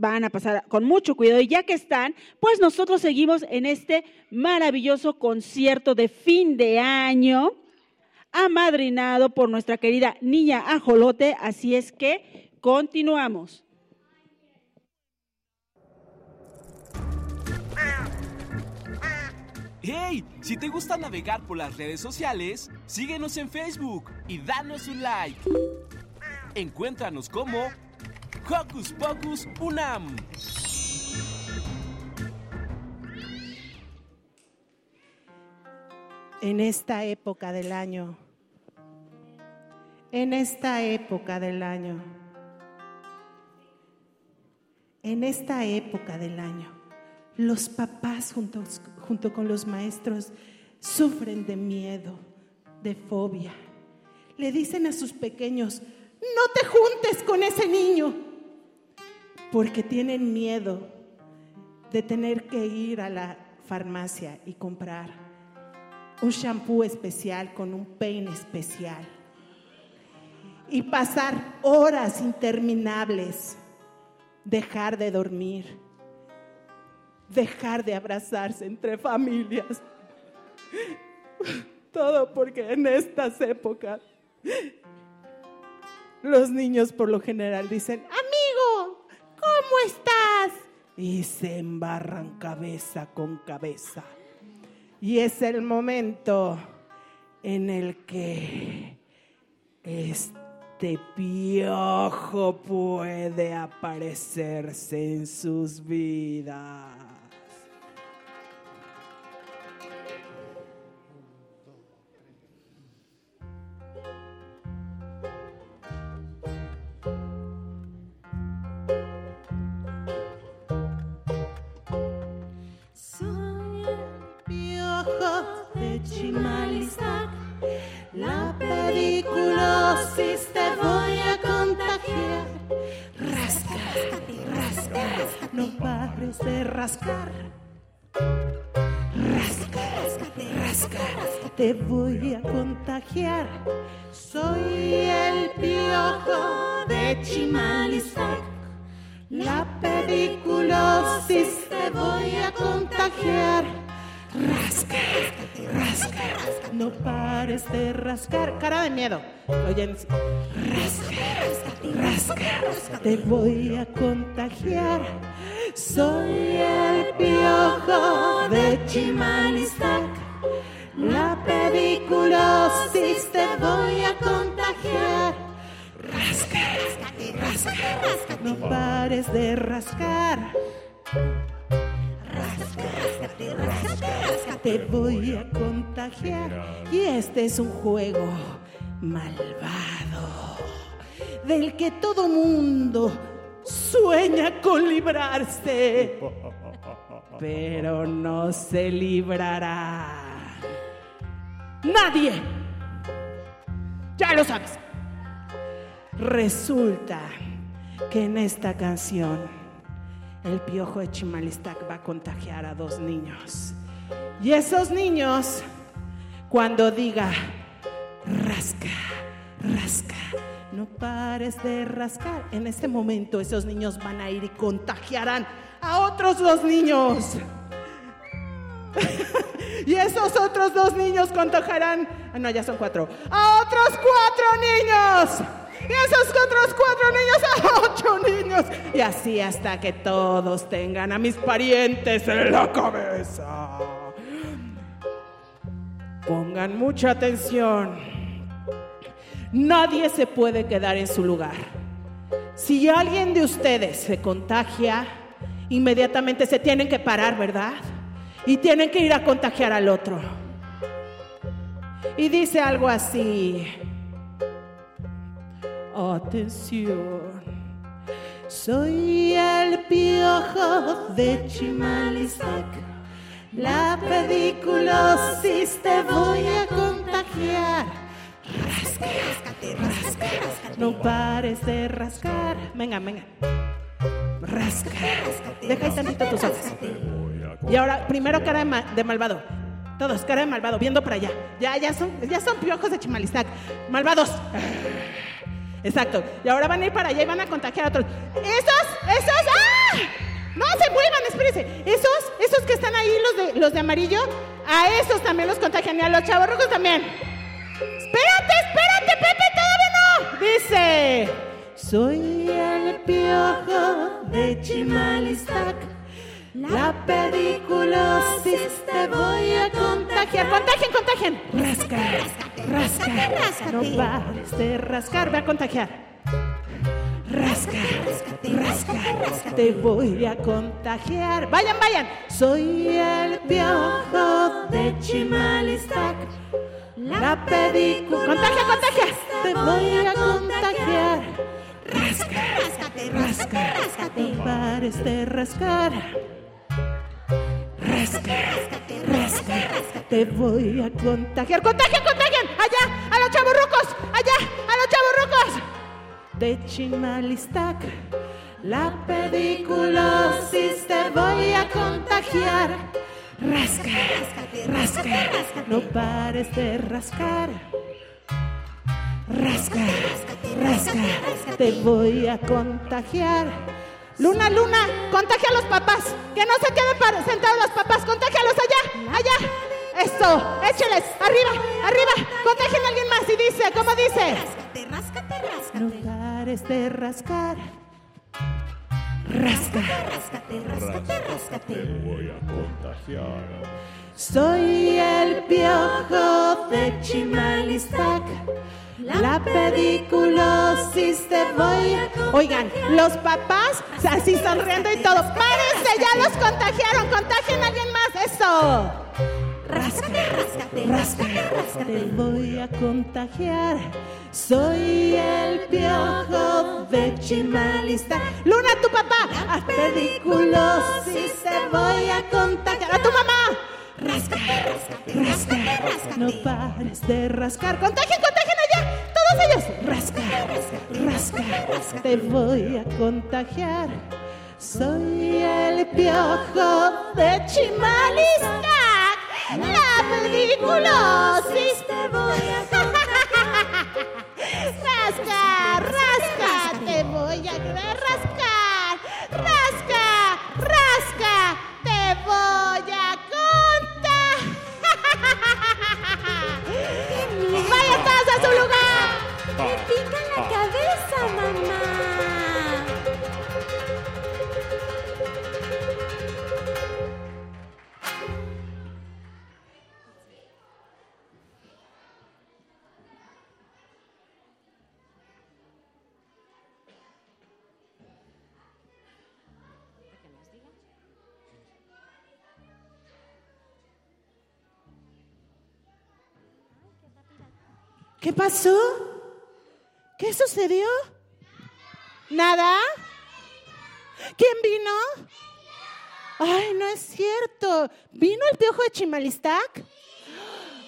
Van a pasar con mucho cuidado y ya que están, pues nosotros seguimos en este maravilloso concierto de fin de año, amadrinado por nuestra querida niña Ajolote, así es que continuamos. ¡Hey! Si te gusta navegar por las redes sociales, síguenos en Facebook y danos un like. Encuéntranos como Hocus Pocus Unam. en esta época del año. En esta época del año. En esta época del año. Los papás junto con los maestros sufren de miedo, de fobia. Le dicen a sus pequeños, no te juntes con ese niño, porque tienen miedo de tener que ir a la farmacia y comprar un shampoo especial con un peine especial y pasar horas interminables, dejar de dormir, dejar de abrazarse entre familias. Todo porque en estas épocas los niños por lo general dicen, amigo, ¿cómo estás? Y se embarran cabeza con cabeza. Y es el momento en el que es de piojo puede aparecerse en sus vidas. Rascar. Rasca, rasca, te voy a contagiar. Soy el piojo de Chimalistac. La pediculosis te voy a contagiar. Rasca, rasca, no pares de rascar. Cara de miedo. Oyen, rasca, rasca, te voy a contagiar. Soy el piojo de Chimalistac. La pediculosis te voy a contagiar. Rasca, rasca, rasca, no pares de rascar. Rasca, rasca, rasca, te voy a contagiar. Y este es un juego malvado del que todo mundo sueña con librarse, pero no se librará. Nadie. Ya lo sabes. Resulta que en esta canción el piojo de Chimalistac va a contagiar a dos niños. Y esos niños, cuando diga rasca, rasca, no pares de rascar, en este momento esos niños van a ir y contagiarán a otros dos niños. y esos otros dos niños contagiarán, ah, no, ya son cuatro, a otros cuatro niños. Y esos otros cuatro niños a ocho niños. Y así hasta que todos tengan a mis parientes en la cabeza. Pongan mucha atención. Nadie se puede quedar en su lugar. Si alguien de ustedes se contagia, inmediatamente se tienen que parar, ¿verdad? Y tienen que ir a contagiar al otro. Y dice algo así. Atención, soy el piojo de Chimalistac. La pediculosis te voy a contagiar. Rasca, no pares de rascar. Venga, venga. Rasca, deja ahí tantito tus ojos. Y ahora, primero cara de, ma- de malvado. Todos, cara de malvado, viendo para allá. Ya, ya son, ya son piojos de Chimalistac. Malvados. Exacto. Y ahora van a ir para allá y van a contagiar a otros. Esos, esos, ¡ah! No se muevan, espérense. Esos, esos que están ahí, los de, los de amarillo, a esos también los contagian y a los chavorrucos también. Espérate, espérate, Pepe. Dice, soy el piojo de Chimalistac. La pediculosis te voy a contagiar. Contagien, contagien. Rasca, rasca, rasca. No pares de rascar, ve a contagiar. Rasca, rasca, rasca. Te voy a contagiar. Vayan, vayan. Soy el piojo de Chimalistac. La pediculosis. Contagia, contagia. Te voy a contagiar. Rasca, rasca, rasca. No pares de rascar. Rasca, rasca, te voy a contagiar. ¡Contagien, contagien! ¡Allá! ¡A los chavorrucos! ¡Allá! ¡A los chavorrucos! De Chimalistac, la pediculosis te voy a contagiar. Rasca, rasca, no pares de rascar. Rasca, rasca, te voy a contagiar. Luna, Luna, contagia a los papás. Que no se queden para- sentados los papás. Contágialos allá, allá. Esto, écheles, arriba, arriba. Contagien a alguien más y dice, ¿cómo dice? No pares de rascar. Rasca. Ráscate, ráscate, ráscate. voy a contagiar. Soy el piojo de Chimalistac. La pediculosis te voy a Oigan, los papás así sonriendo y todo. ¡Párense! ¡Ya los contagiaron! ¡Contagien a alguien más! ¡Eso! Ráscate, ráscate, Ráscate, ráscate, te voy a contagiar. Soy el piojo de Chimalista. Luna, tu papá. A pediculosis te voy a contagiar. A tu mamá. Ráscate, ráscate, ráscate, ráscate. No pares de rascar. Contagien, contagien allá. Todos ellos. Rasca, rasca, rasca. Te voy a contagiar. Soy el piojo de Chimalista. La pediculosis te voy a Rasca, rasca, te voy a rascar. Rasca, rasca, te voy a contar. Vayan todos a su lugar. Me pica la cabeza, ¿Qué pasó? ¿Qué sucedió? ¿Nada? ¿Quién vino? Ay, no es cierto. ¿Vino el piojo de Chimalistac?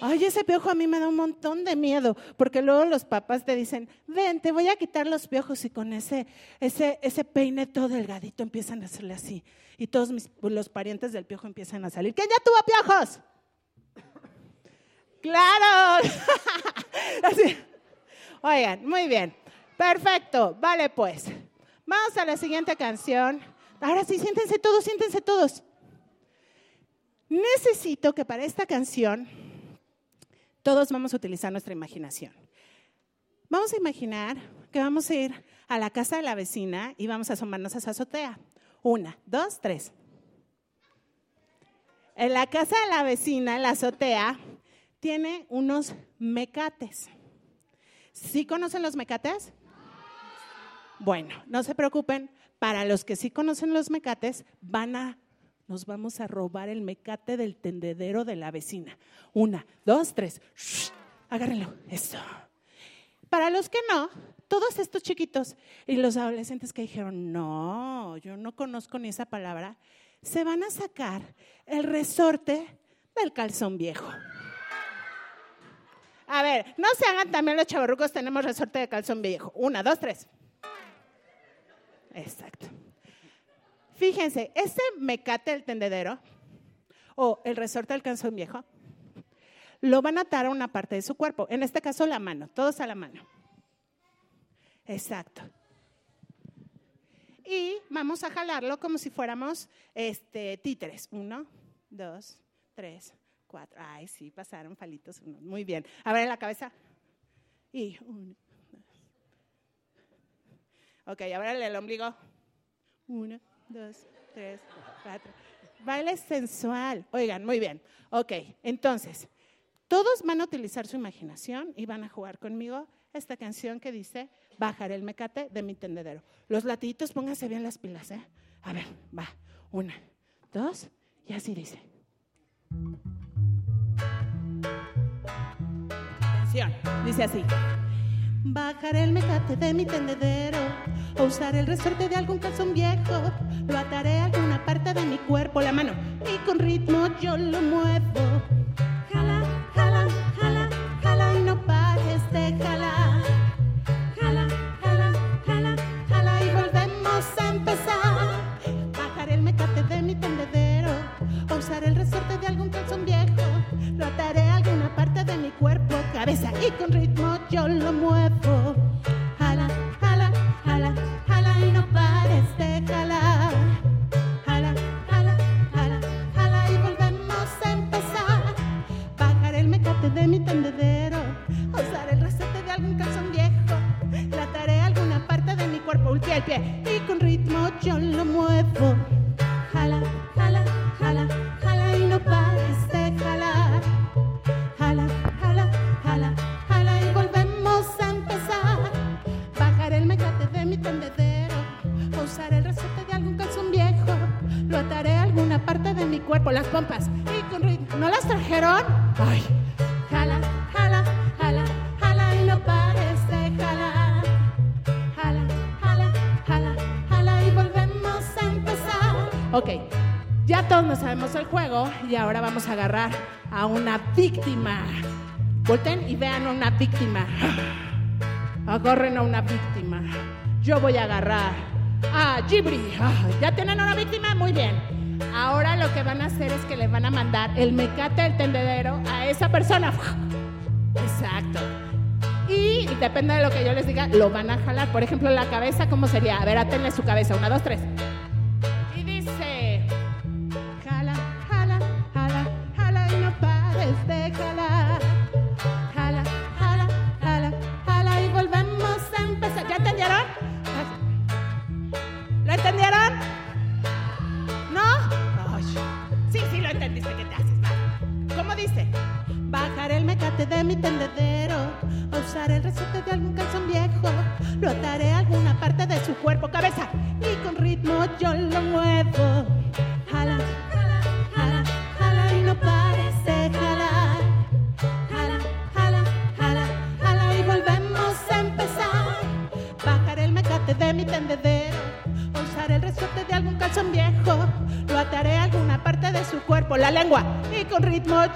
Ay, ese piojo a mí me da un montón de miedo, porque luego los papás te dicen, ven, te voy a quitar los piojos y con ese, ese, ese peine todo delgadito empiezan a hacerle así. Y todos mis, los parientes del piojo empiezan a salir. ¿Quién ya tuvo piojos? Claro. Oigan, muy bien. Perfecto. Vale, pues. Vamos a la siguiente canción. Ahora sí, siéntense todos, siéntense todos. Necesito que para esta canción todos vamos a utilizar nuestra imaginación. Vamos a imaginar que vamos a ir a la casa de la vecina y vamos a asomarnos a su azotea. Una, dos, tres. En la casa de la vecina, en la azotea, tiene unos mecates. ¿Sí conocen los mecates? Bueno, no se preocupen. Para los que sí conocen los mecates, van a, nos vamos a robar el mecate del tendedero de la vecina. Una, dos, tres. Shh, agárrenlo. Eso. Para los que no, todos estos chiquitos y los adolescentes que dijeron, no, yo no conozco ni esa palabra, se van a sacar el resorte del calzón viejo. A ver, no se hagan también los chavarrucos, tenemos resorte de calzón viejo. Una, dos, tres. Exacto. Fíjense, ese mecate del tendedero o el resorte del calzón viejo lo van a atar a una parte de su cuerpo, en este caso la mano, todos a la mano. Exacto. Y vamos a jalarlo como si fuéramos este, títeres. Uno, dos, tres, Ay, sí, pasaron palitos. Muy bien. A ver, en la cabeza. Y uno, dos. Ok, ahora el ombligo. Uno, dos, tres, cuatro. Baile sensual. Oigan, muy bien. Ok, entonces, todos van a utilizar su imaginación y van a jugar conmigo esta canción que dice Bajaré el mecate de mi tendedero. Los latiditos, pónganse bien las pilas, ¿eh? A ver, va. Una, dos, y así dice. Dice así. Bajaré el mecate de mi tendedero o usaré el resorte de algún calzón viejo. Lo ataré a alguna parte de mi cuerpo, la mano, y con ritmo yo lo muevo. Cabeza y con ¿No las trajeron? Ay. Jala, jala, jala, jala y no pares de jalar. Jala, jala, jala, jala y volvemos a empezar. Ok, ya todos nos sabemos el juego y ahora vamos a agarrar a una víctima. Volten y vean a una víctima. Agarren a una víctima. Yo voy a agarrar a Gibri. Ah, ¿Ya tienen una víctima? Muy bien. Ahora lo que van a hacer es que le van a mandar el mecate del tendedero a esa persona. Exacto. Y depende de lo que yo les diga, lo van a jalar. Por ejemplo, la cabeza, ¿cómo sería? A ver, atenle su cabeza. Una, dos, tres.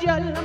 Ritmo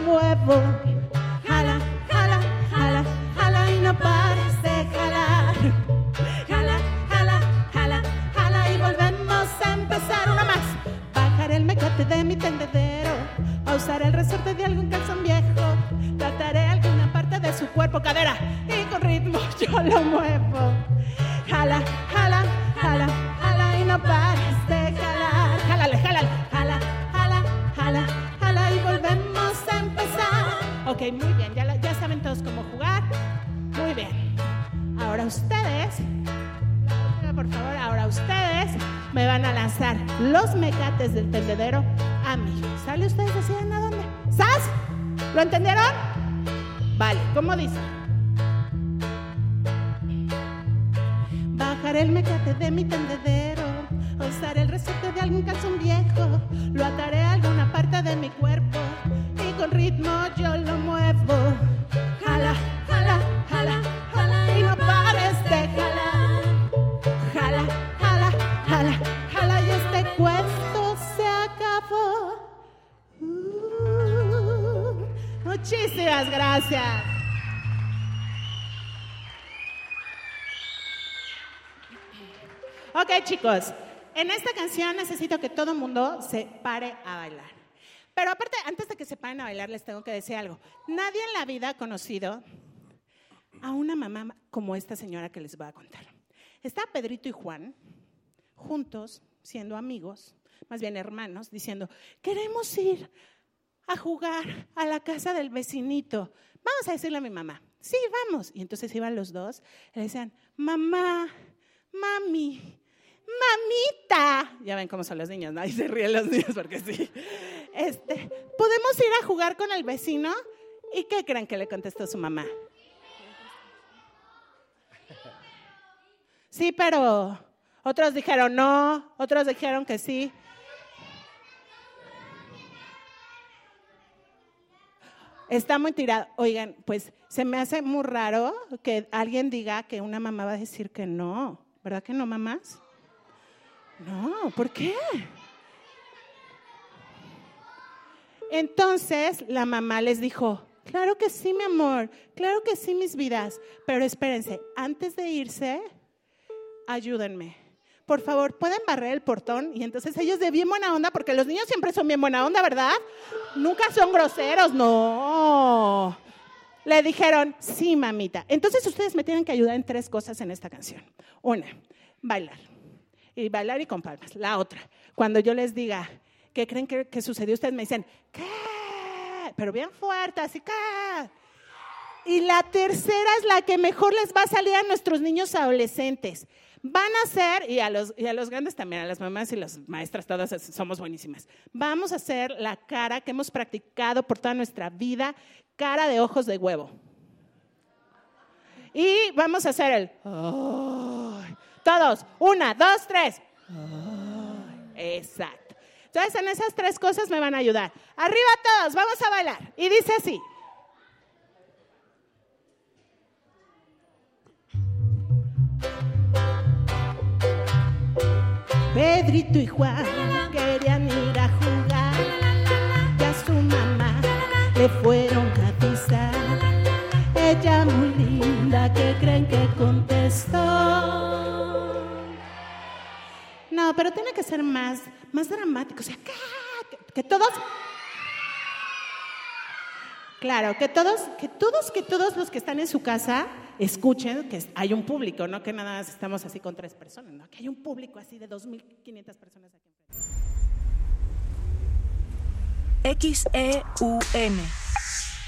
chicos, en esta canción necesito que todo el mundo se pare a bailar. Pero aparte, antes de que se paren a bailar, les tengo que decir algo. Nadie en la vida ha conocido a una mamá como esta señora que les voy a contar. Está Pedrito y Juan juntos, siendo amigos, más bien hermanos, diciendo, queremos ir a jugar a la casa del vecinito. Vamos a decirle a mi mamá, sí, vamos. Y entonces iban los dos y le decían, mamá, mami, mamita. Ya ven cómo son los niños, ¿no? Y se ríen los niños porque sí. Este, ¿podemos ir a jugar con el vecino? ¿Y qué creen que le contestó su mamá? Sí, pero otros dijeron no, otros dijeron que sí. Está muy tirado. Oigan, pues se me hace muy raro que alguien diga que una mamá va a decir que no. ¿Verdad que no, mamás? No, ¿por qué? Entonces la mamá les dijo, claro que sí, mi amor, claro que sí, mis vidas, pero espérense, antes de irse, ayúdenme. Por favor, ¿pueden barrer el portón? Y entonces ellos de bien buena onda, porque los niños siempre son bien buena onda, ¿verdad? Nunca son groseros, no. Le dijeron, sí, mamita. Entonces ustedes me tienen que ayudar en tres cosas en esta canción. Una, bailar. Y bailar y con palmas. La otra, cuando yo les diga, ¿qué creen que, que sucedió? Ustedes me dicen, ¿qué? Pero bien fuerte, así, ¿qué? Y la tercera es la que mejor les va a salir a nuestros niños adolescentes. Van a hacer, y a, los, y a los grandes también, a las mamás y las maestras, todas somos buenísimas. Vamos a hacer la cara que hemos practicado por toda nuestra vida, cara de ojos de huevo. Y vamos a hacer el... ¡ay! Todos, una, dos, tres. Exacto. Entonces, en esas tres cosas me van a ayudar. Arriba todos, vamos a bailar. Y dice así. Pedrito y Juan querían ir a jugar y a su mamá le fueron a avisar. Ella muy linda, que creen que contestó? No, pero tiene que ser más, más dramático. O sea, que, que todos. Claro, que todos, que todos, que todos los que están en su casa escuchen que hay un público, no que nada más estamos así con tres personas, ¿no? que hay un público así de 2.500 personas aquí. XEUN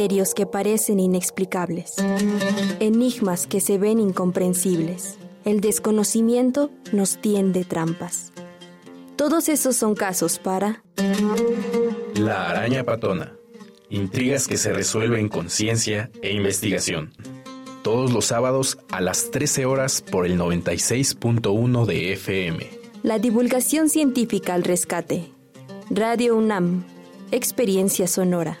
Misterios que parecen inexplicables, enigmas que se ven incomprensibles. El desconocimiento nos tiende trampas. Todos esos son casos para... La araña patona. Intrigas que se resuelven con ciencia e investigación. Todos los sábados a las 13 horas por el 96.1 de FM. La divulgación científica al rescate. Radio UNAM. Experiencia sonora.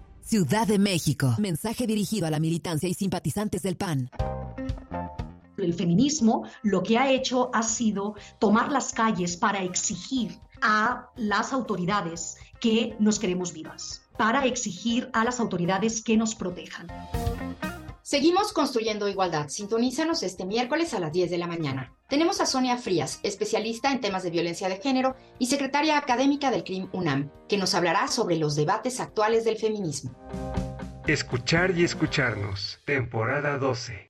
Ciudad de México. Mensaje dirigido a la militancia y simpatizantes del PAN. El feminismo lo que ha hecho ha sido tomar las calles para exigir a las autoridades que nos queremos vivas, para exigir a las autoridades que nos protejan. Seguimos construyendo igualdad. Sintonízanos este miércoles a las 10 de la mañana. Tenemos a Sonia Frías, especialista en temas de violencia de género y secretaria académica del CRIM UNAM, que nos hablará sobre los debates actuales del feminismo. Escuchar y escucharnos, temporada 12.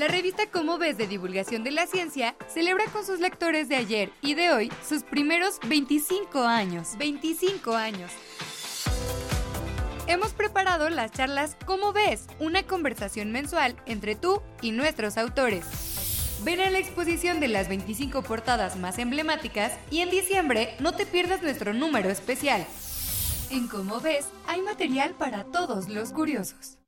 La revista Cómo ves de divulgación de la ciencia celebra con sus lectores de ayer y de hoy sus primeros 25 años. 25 años. Hemos preparado las charlas Cómo ves, una conversación mensual entre tú y nuestros autores. Ven a la exposición de las 25 portadas más emblemáticas y en diciembre no te pierdas nuestro número especial. En Cómo ves, hay material para todos los curiosos.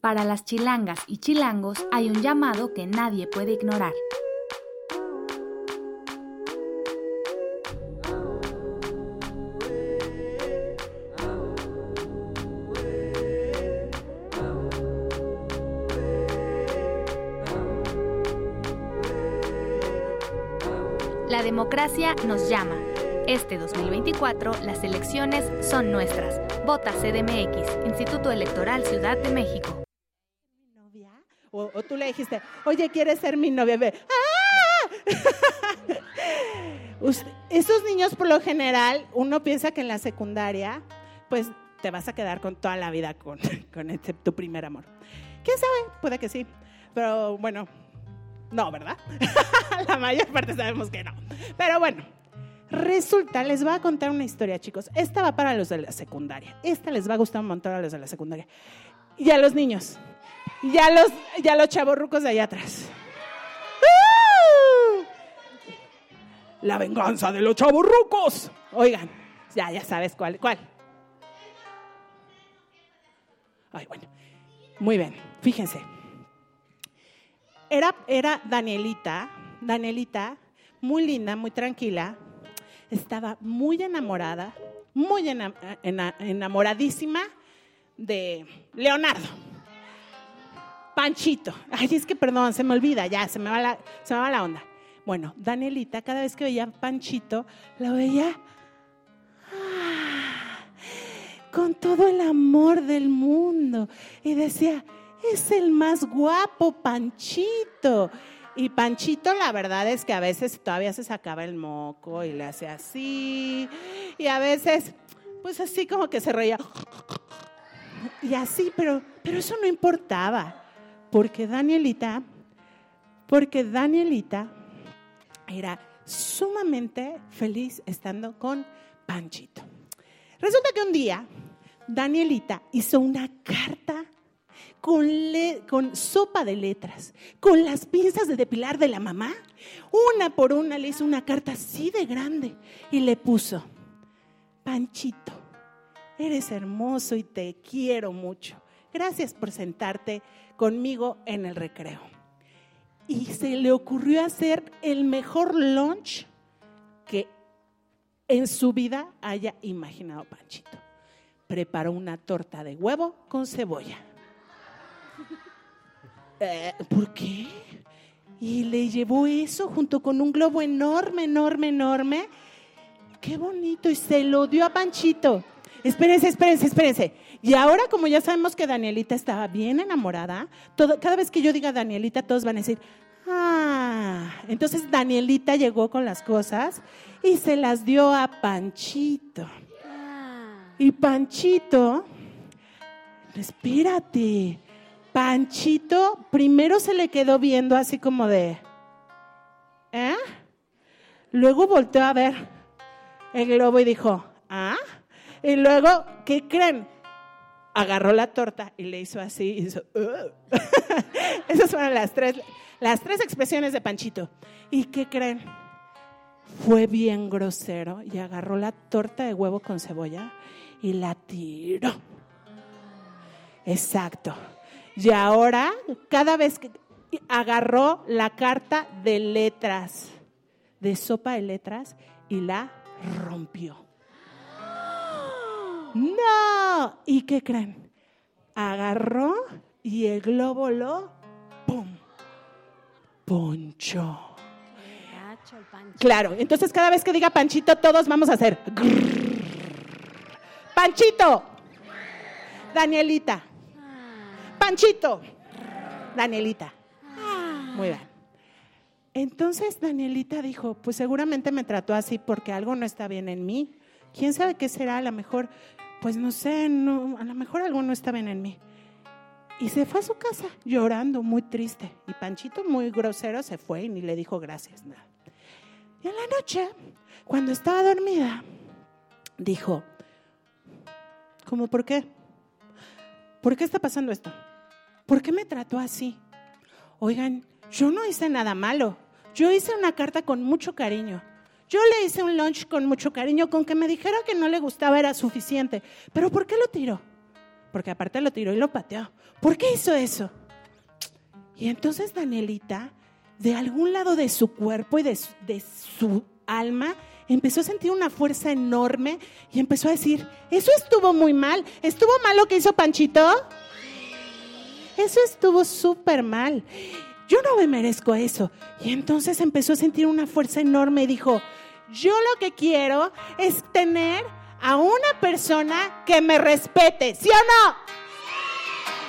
Para las chilangas y chilangos hay un llamado que nadie puede ignorar. La democracia nos llama. Este 2024 las elecciones son nuestras. Vota CDMX, Instituto Electoral Ciudad de México. O, tú le dijiste, oye, ¿quieres ser mi novia? ¡Ah! Esos niños por lo general, uno piensa que en la secundaria, pues te vas a quedar con toda la vida con, con este, tu primer amor. ¿Quién sabe? Puede que sí. Pero bueno, no, ¿verdad? la mayor parte sabemos que no. Pero bueno, resulta, les voy a contar una historia, chicos. Esta va para los de la secundaria. Esta les va a gustar un montón a los de la secundaria. Y a los niños. Y a los, y a los de allá atrás. ¡Uh! La venganza de los chavorrucos. Oigan, ya, ya sabes cuál, cuál. Ay, bueno. Muy bien, fíjense. Era, era Danielita, Danielita, muy linda, muy tranquila. Estaba muy enamorada, muy ena- enamoradísima de Leonardo. Panchito. Ay, es que perdón, se me olvida, ya, se me va la, se me va la onda. Bueno, Danielita, cada vez que veía a Panchito, la veía ah, con todo el amor del mundo. Y decía, es el más guapo, Panchito. Y Panchito, la verdad es que a veces todavía se sacaba el moco y le hacía así. Y a veces, pues así como que se reía. Y así, pero, pero eso no importaba. Porque Danielita, porque Danielita era sumamente feliz estando con Panchito. Resulta que un día Danielita hizo una carta con, sopa de letras, con las pinzas de depilar de la mamá. Una por una le hizo una carta así de grande y le puso, Panchito, eres hermoso y te quiero mucho. Gracias por sentarte conmigo en el recreo. Y se le ocurrió hacer el mejor lunch que en su vida haya imaginado Panchito. Preparó una torta de huevo con cebolla. Eh, ¿Por qué? Y le llevó eso junto con un globo enorme, enorme, enorme. Qué bonito. Y se lo dio a Panchito. Espérense, espérense, espérense. Y ahora, como ya sabemos que Danielita estaba bien enamorada, todo- cada vez que yo diga Danielita, todos van a decir, ah. Entonces Danielita llegó con las cosas y se las dio a Panchito. Y Panchito, espérate, Panchito primero se le quedó viendo así como de, ¿eh? Luego volteó a ver el globo y dijo, ¿ah? Y luego, ¿qué creen? Agarró la torta y le hizo así, y hizo, "Ugh". Esas fueron las tres, las tres expresiones de Panchito. ¿Y qué creen? Fue bien grosero y agarró la torta de huevo con cebolla y la tiró. Exacto. Y ahora, cada vez que agarró la carta de letras, de sopa de letras, y la rompió. ¿Y qué creen? Agarró y el globo lo ¡pum! ponchó. Claro, entonces cada vez que diga Panchito, todos vamos a hacer. Panchito. Danielita. Panchito. Danielita. Muy bien. Entonces Danielita dijo, pues seguramente me trató así porque algo no está bien en mí. ¿Quién sabe qué será? A lo mejor, pues no sé, no, a lo mejor algo no está bien en mí. Y se fue a su casa llorando, muy triste. Y Panchito, muy grosero, se fue y ni le dijo gracias. Nada. Y en la noche, cuando estaba dormida, dijo, ¿cómo por qué? ¿Por qué está pasando esto? ¿Por qué me trató así? Oigan, yo no hice nada malo. Yo hice una carta con mucho cariño. Yo le hice un lunch con mucho cariño, con que me dijera que no le gustaba era suficiente. Pero ¿por qué lo tiró? Porque aparte lo tiró y lo pateó. ¿Por qué hizo eso? Y entonces Danielita, de algún lado de su cuerpo y de su, de su alma, empezó a sentir una fuerza enorme y empezó a decir, eso estuvo muy mal. ¿Estuvo mal lo que hizo Panchito? Eso estuvo súper mal. Yo no me merezco eso. Y entonces empezó a sentir una fuerza enorme y dijo, yo lo que quiero es tener a una persona que me respete, ¿sí o no?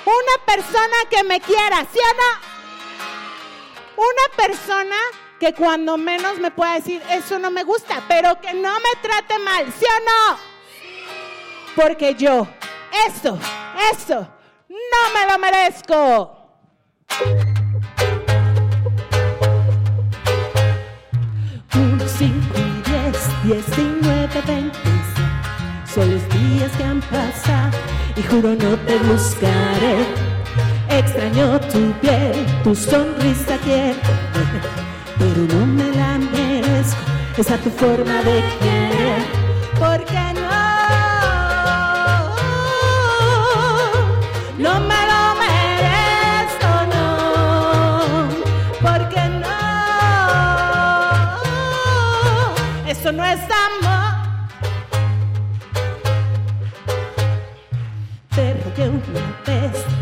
Una persona que me quiera, ¿sí o no? Una persona que cuando menos me pueda decir, eso no me gusta, pero que no me trate mal, ¿sí o no? Porque yo, eso, eso, no me lo merezco. 19, 26 son los días que han pasado y juro no te buscaré. Extraño tu piel, tu sonrisa quiero, pero no me la merezco. Esa tu forma de querer, porque no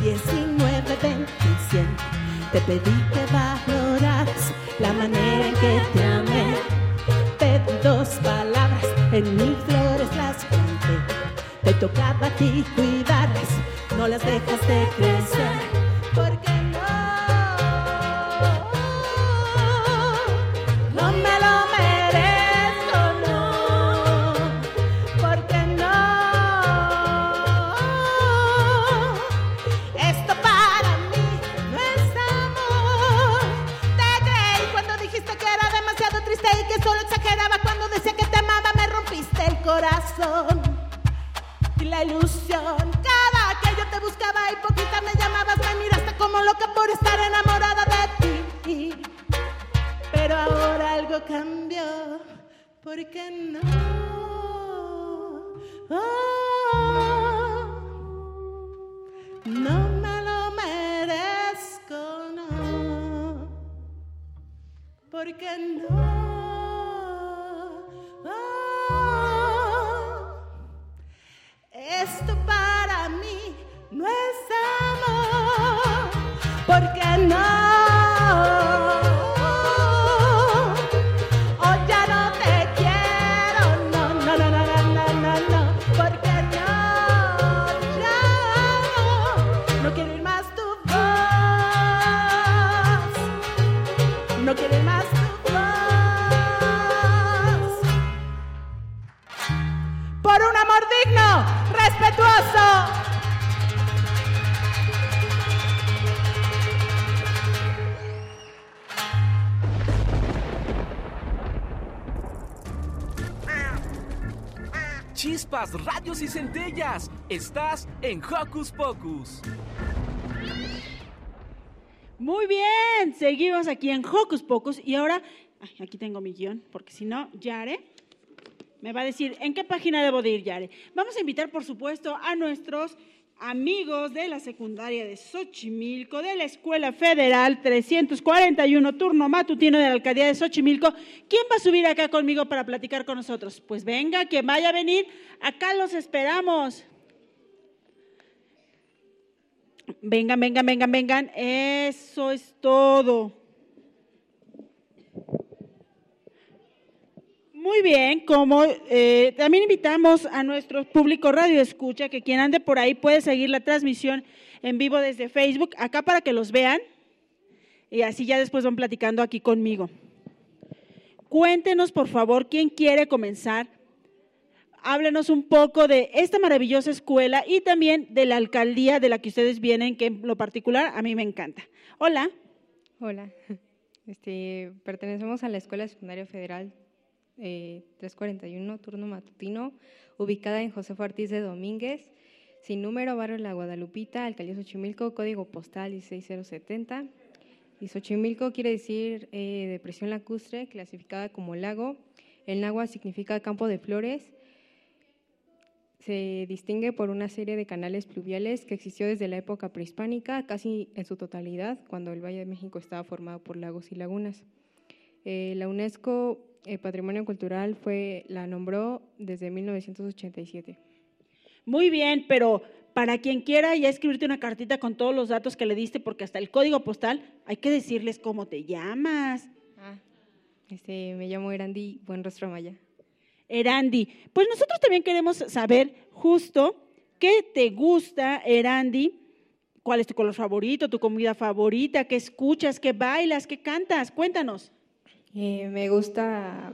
19, 20, 100. Te pedí que valoras la manera en que te amé. Te dos palabras, en mil flores las planté. Te tocaba a ti cuidarlas, no las dejas de crecer. Por estar enamorada de ti. Pero ahora algo cambió, porque no. Oh, no me lo merezco, no. Porque no. Centellas. Estás en Hocus Pocus. Muy bien, seguimos aquí en Hocus Pocus y ahora, aquí tengo mi guion, porque si no, Yare me va a decir en qué página debo de ir, Yare. Vamos a invitar, por supuesto, a nuestros amigos de la secundaria de Xochimilco, de la Escuela Federal 341, turno matutino de la Alcaldía de Xochimilco. ¿Quién va a subir acá conmigo para platicar con nosotros? Pues venga, quien vaya a venir, acá los esperamos. Vengan, vengan, vengan, vengan. Eso es todo. Muy bien, como eh, también invitamos a nuestro público radio escucha que quien ande por ahí puede seguir la transmisión en vivo desde Facebook, acá para que los vean y así ya después van platicando aquí conmigo. Cuéntenos, por favor, quién quiere comenzar. háblenos un poco de esta maravillosa escuela y también de la alcaldía de la que ustedes vienen, que en lo particular a mí me encanta. Hola. Hola. Este, pertenecemos a la Escuela Secundaria Federal 341, eh, turno matutino, ubicada en José Ortiz de Domínguez, sin número, barrio La Guadalupita, alcaldía Xochimilco, código postal 16070. Y Xochimilco quiere decir eh, depresión lacustre, clasificada como lago. El agua significa campo de flores. Se distingue por una serie de canales pluviales que existió desde la época prehispánica, casi en su totalidad, cuando el Valle de México estaba formado por lagos y lagunas. Eh, la UNESCO eh, Patrimonio Cultural fue, la nombró desde 1987. Muy bien, pero para quien quiera ya escribirte una cartita con todos los datos que le diste, porque hasta el código postal hay que decirles cómo te llamas. Ah, este, me llamo Erandi Buenrostro Maya. Erandi, pues nosotros también queremos saber justo qué te gusta, Erandi, cuál es tu color favorito, tu comida favorita, qué escuchas, qué bailas, qué cantas. Cuéntanos. Eh, me gusta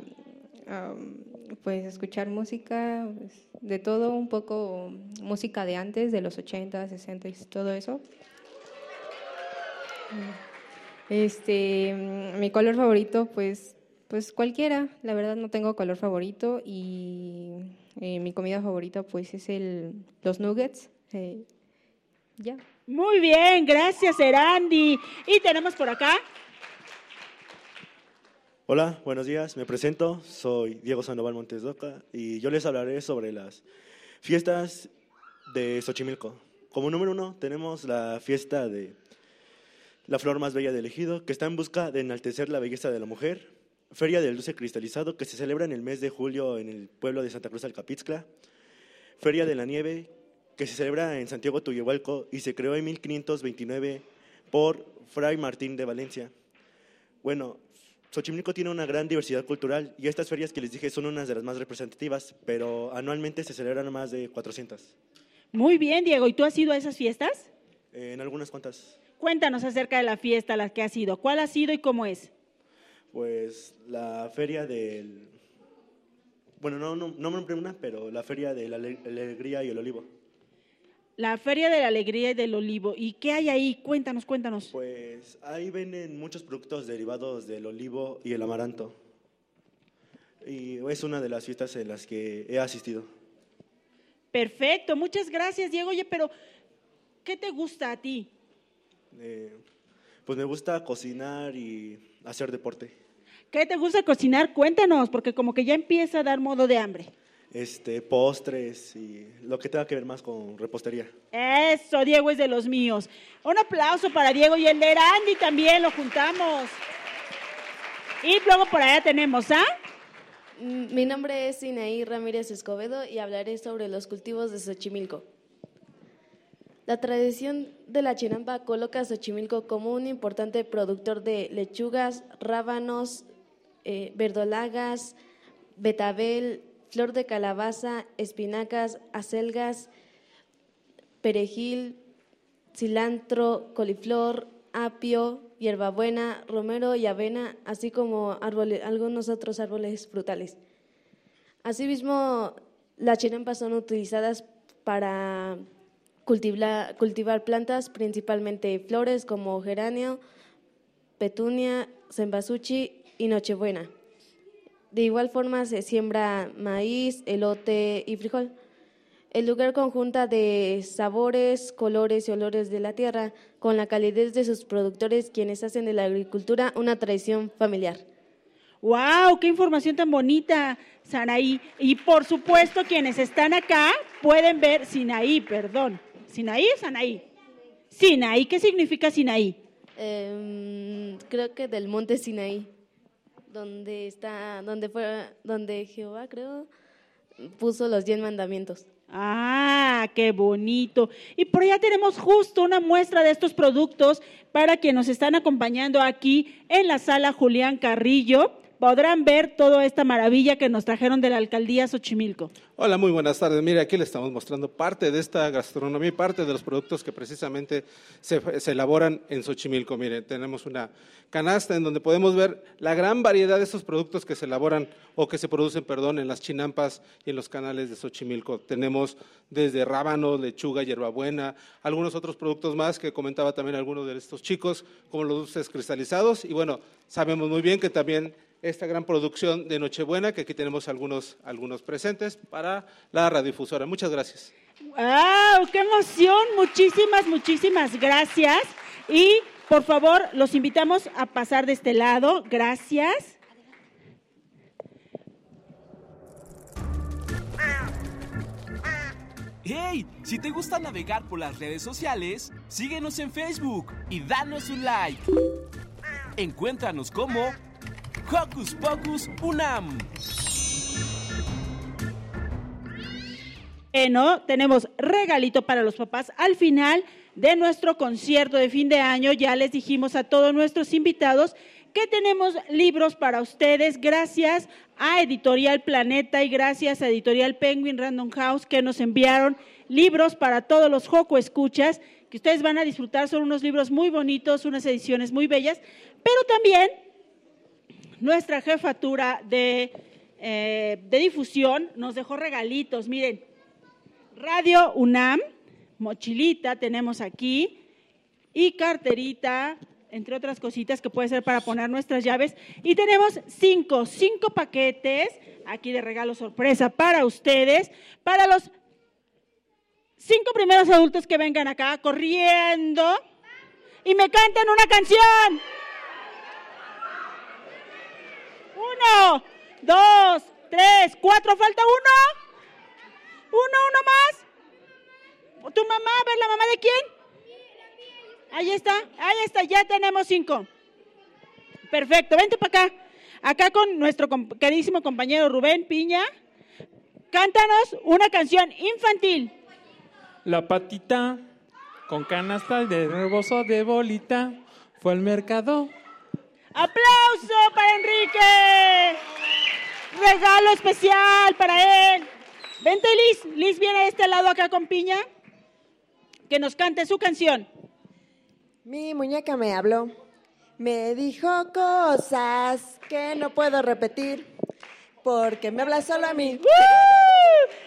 pues escuchar música pues, de todo, un poco música de antes, de los 80, 60 y todo eso. Este, mi color favorito, pues, pues cualquiera. La verdad no tengo color favorito y eh, mi comida favorita, pues, es el los nuggets. Eh, ya. Muy bien, gracias, Erandi. Y tenemos por acá Hola, buenos días. Me presento. Soy Diego Sandoval Montes Doca y yo les hablaré sobre las fiestas de Xochimilco. Como número uno tenemos la fiesta de la flor más bella del ejido, que está en busca de enaltecer la belleza de la mujer. Feria del Dulce Cristalizado, que se celebra en el mes de julio en el pueblo de Santa Cruz Alcapitzcla. Feria de la Nieve, que se celebra en Santiago Tuyehualco y se creó en 1529 por Fray Martín de Valencia. Bueno, Xochimilco tiene una gran diversidad cultural y estas ferias que les dije son unas de las más representativas, pero anualmente se celebran más de 400. Muy bien, Diego. ¿Y tú has ido a esas fiestas? Eh, en algunas cuantas. Cuéntanos acerca de la fiesta a la que has ido. ¿Cuál ha sido y cómo es? Pues la feria del... Bueno, no, no, no me una, pero la feria de la alegría y el olivo. La Feria de la Alegría y del Olivo. ¿Y qué hay ahí? Cuéntanos, cuéntanos. Pues ahí venden muchos productos derivados del olivo y el amaranto. Y es una de las fiestas en las que he asistido. Perfecto, muchas gracias, Diego. Oye, pero ¿qué te gusta a ti? Eh, pues me gusta cocinar y hacer deporte. ¿Qué te gusta cocinar? Cuéntanos, porque como que ya empieza a dar modo de hambre este, postres y lo que tenga que ver más con repostería. Eso, Diego es de los míos. Un aplauso para Diego y el de Randy también, lo juntamos. Y luego por allá tenemos ¿ah? Mi nombre es Sinaí Ramírez Escobedo y hablaré sobre los cultivos de Xochimilco. La tradición de la chinampa coloca a Xochimilco como un importante productor de lechugas, rábanos, eh, verdolagas, betabel, flor de calabaza, espinacas, acelgas, perejil, cilantro, coliflor, apio, hierbabuena, romero y avena, así como algunos otros árboles frutales. Asimismo, las chinampas son utilizadas para cultivar, plantas, principalmente flores como geranio, petunia, cempasúchil y nochebuena. De igual forma se siembra maíz, elote y frijol. El lugar conjunta de sabores, colores y olores de la tierra con la calidez de sus productores quienes hacen de la agricultura una tradición familiar. ¡Wow! ¡Qué información tan bonita, Sanaí! Y por supuesto, quienes están acá pueden ver Sinaí, perdón. ¿Sinaí o Sanaí? Sinaí, ¿qué significa Sinaí? Em, creo que del monte Sinaí donde está, donde fue, donde Jehová creo puso los diez mandamientos. Ah, qué bonito. Y por allá tenemos justo una muestra de estos productos para quienes nos están acompañando aquí en la sala Julián Carrillo. Podrán ver toda esta maravilla que nos trajeron de la alcaldía Xochimilco. Hola, muy buenas tardes. Mire, aquí le estamos mostrando parte de esta gastronomía y parte de los productos que precisamente se, elaboran en Xochimilco. Mire, tenemos una canasta en donde podemos ver la gran variedad de estos productos que se elaboran o que se producen, perdón, en las chinampas y en los canales de Xochimilco. Tenemos desde rábanos, lechuga, hierbabuena, algunos otros productos más que comentaba también algunos de estos chicos, como los dulces cristalizados. Y bueno, sabemos muy bien que también esta gran producción de Nochebuena, que aquí tenemos algunos, algunos presentes para la radiodifusora. Muchas gracias. ¡Wow! ¡Qué emoción! Muchísimas, muchísimas gracias. Y por favor, los invitamos a pasar de este lado. Gracias. ¡Hey! Si te gusta navegar por las redes sociales, síguenos en Facebook y danos un like. Encuéntranos como Hocus Pocus Unam. Bueno, tenemos regalito para los papás al final de nuestro concierto de fin de año. Ya les dijimos a todos nuestros invitados que tenemos libros para ustedes gracias a Editorial Planeta y gracias a Editorial Penguin Random House que nos enviaron libros para todos los Joco Escuchas que ustedes van a disfrutar. Son unos libros muy bonitos, unas ediciones muy bellas, pero también nuestra jefatura de, eh, de difusión nos dejó regalitos. Miren, Radio UNAM, mochilita tenemos aquí y carterita, entre otras cositas que puede ser para poner nuestras llaves. Y tenemos cinco, cinco paquetes aquí de regalo sorpresa para ustedes, para los cinco primeros adultos que vengan acá corriendo y me cantan una canción. Uno, dos, tres, cuatro, falta uno. Uno, uno más. ¿Tu mamá? A ver, ¿la mamá de quién? Ahí está, ahí está, ya tenemos cinco. Perfecto, vente para acá. Acá con nuestro queridísimo compañero Rubén Piña. Cántanos una canción infantil. La patita con canasta de rebozo de bolita fue al mercado ¡Aplauso para Enrique! Regalo especial para él. Vente, Liz. Liz viene de este lado acá con Piña. Que nos cante su canción. Mi muñeca me habló. Me dijo cosas que no puedo repetir. Porque me habla solo a mí.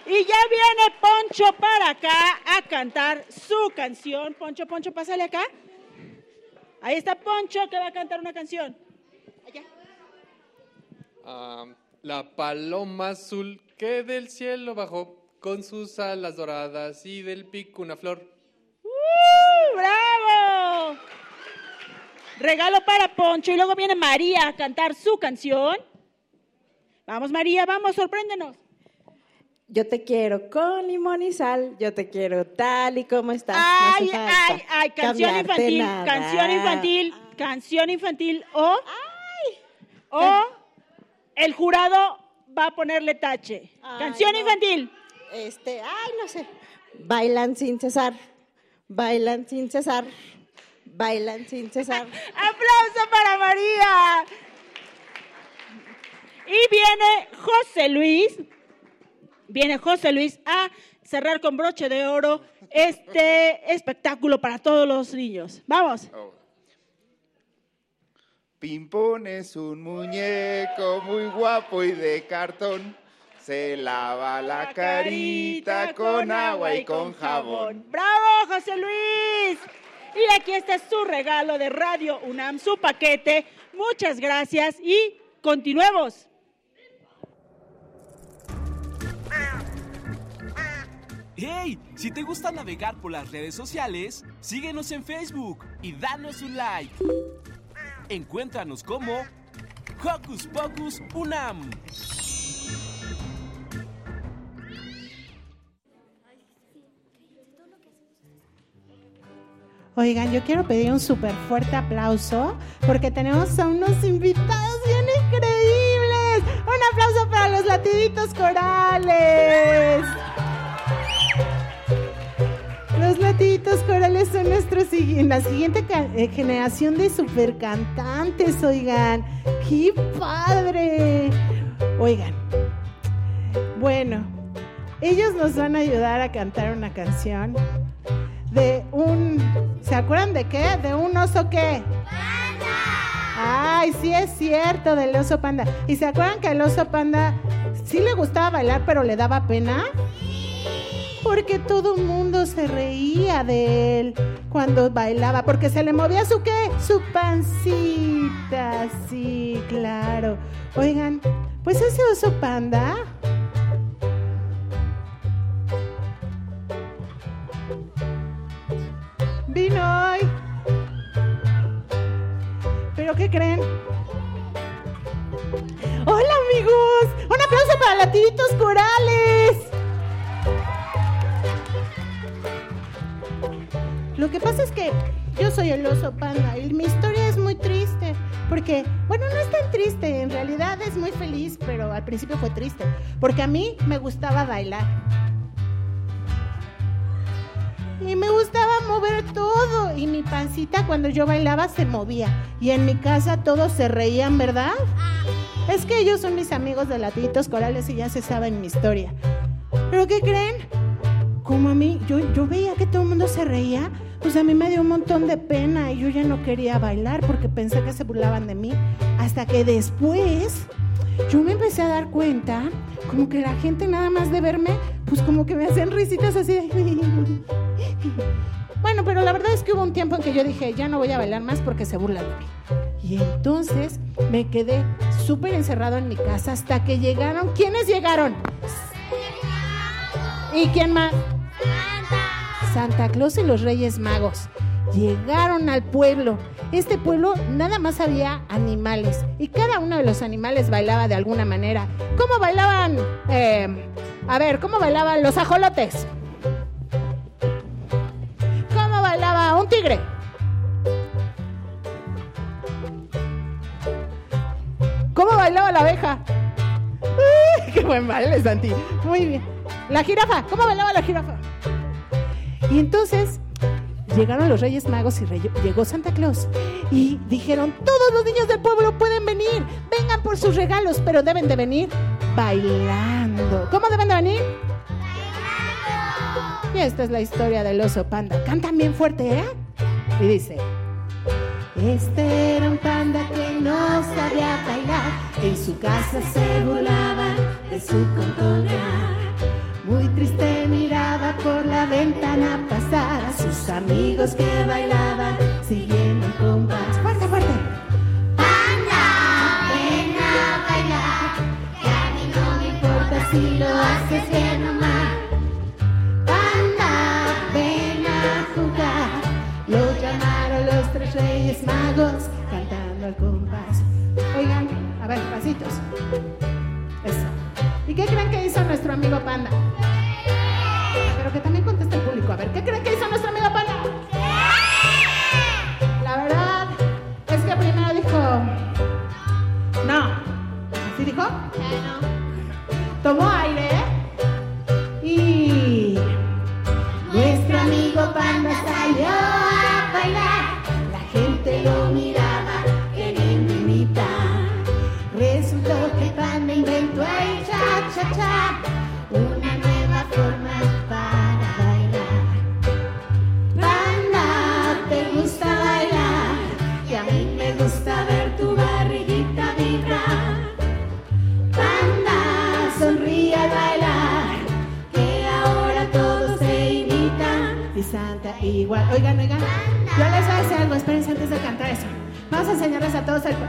Y ya viene Poncho para acá a cantar su canción. Poncho, Poncho, pásale acá. Ahí está Poncho que va a cantar una canción. Allá. La paloma azul que del cielo bajó con sus alas doradas y del pico una flor. ¡Uh, ¡Bravo! Regalo para Poncho y luego viene María a cantar su canción. Vamos María, vamos, sorpréndenos. Yo te quiero con limón y sal, yo te quiero tal y como estás. Ay, no ay, ay, canción infantil, nada. canción infantil, canción infantil o, ay. o el jurado va a ponerle tache. Ay, canción no. infantil. Este, ay, no sé. Bailan sin cesar, bailan sin cesar, bailan sin cesar. ¡Aplauso para María! Y viene José Luis viene José Luis a cerrar con broche de oro este espectáculo para todos los niños. Vamos. Oh. Pimpón es un muñeco muy guapo y de cartón. Se lava la, la carita, carita con agua y con jabón. ¡Bravo, José Luis! Y aquí está su regalo de Radio UNAM, su paquete. Muchas gracias y continuemos. ¡Hey! Si te gusta navegar por las redes sociales, síguenos en Facebook y danos un like. Encuéntranos como Hocus Pocus Unam. Oigan, yo quiero pedir un súper fuerte aplauso porque tenemos a unos invitados bien increíbles. Un aplauso para los latiditos corales. Los latiditos corales son nuestros, la siguiente generación de supercantantes, oigan. ¡Qué padre! Oigan, bueno, ellos nos van a ayudar a cantar una canción de un, ¿se acuerdan de qué? De un oso qué? Ay, sí es cierto, del oso panda. ¿Y se acuerdan que al oso panda sí le gustaba bailar, pero le daba pena? Porque todo el mundo se reía de él cuando bailaba, porque se le movía su qué? Su pancita, sí, claro. Oigan, pues ese oso panda vino hoy. ¿Pero qué creen? Hola amigos, un aplauso para latiditos corales. Lo que pasa es que yo soy el oso panda y mi historia es muy triste. Porque, bueno, no es tan triste, en realidad es muy feliz, pero al principio fue triste. Porque a mí me gustaba bailar. Y me gustaba mover todo. Y mi pancita cuando yo bailaba se movía. Y en mi casa todos se reían, ¿verdad? Es que ellos son mis amigos de latitos corales y ya se saben mi historia. ¿Pero qué creen? Como a mí, yo, yo veía que todo el mundo se reía, pues a mí me dio un montón de pena y yo ya no quería bailar porque pensé que se burlaban de mí. Hasta que después yo me empecé a dar cuenta, como que la gente nada más de verme, pues como que me hacían risitas así de... Bueno, pero la verdad es que hubo un tiempo en que yo dije, ya no voy a bailar más porque se burlan de mí. Y entonces me quedé súper encerrado en mi casa hasta que llegaron. ¿Quiénes llegaron? ¿Y quién más? Santa Claus y los Reyes Magos llegaron al pueblo. Este pueblo nada más había animales y cada uno de los animales bailaba de alguna manera. ¿Cómo bailaban? Eh, a ver, ¿cómo bailaban los ajolotes? ¿Cómo bailaba un tigre? ¿Cómo bailaba la abeja? ¡Uy, ¡Qué buen baile, Santi! Muy bien. La jirafa, ¿cómo bailaba la jirafa? Y entonces llegaron los Reyes Magos y llegó Santa Claus y dijeron, todos los niños del pueblo pueden venir, vengan por sus regalos, pero deben de venir bailando. ¿Cómo deben de venir? Bailando. Y esta es la historia del oso panda. Cantan bien fuerte, ¿eh? Y dice, este era un panda que no sabía bailar, en su casa se burlaban de su contornear. Muy triste miraba por la ventana pasar a sus amigos que bailaban siguiendo el compás. Fuerte, fuerte. Panda, ven a bailar, que a mí no me importa si lo haces bien o mal. Panda, ven a jugar. Lo llamaron los tres reyes magos cantando al compás. Oigan, a ver, pasitos. Eso. ¿Y qué creen que hizo nuestro amigo Panda? Pero que también conteste el público. A ver, ¿qué creen que hizo nuestro amigo Panda? La verdad es que primero dijo, no. ¿Así dijo? Tomó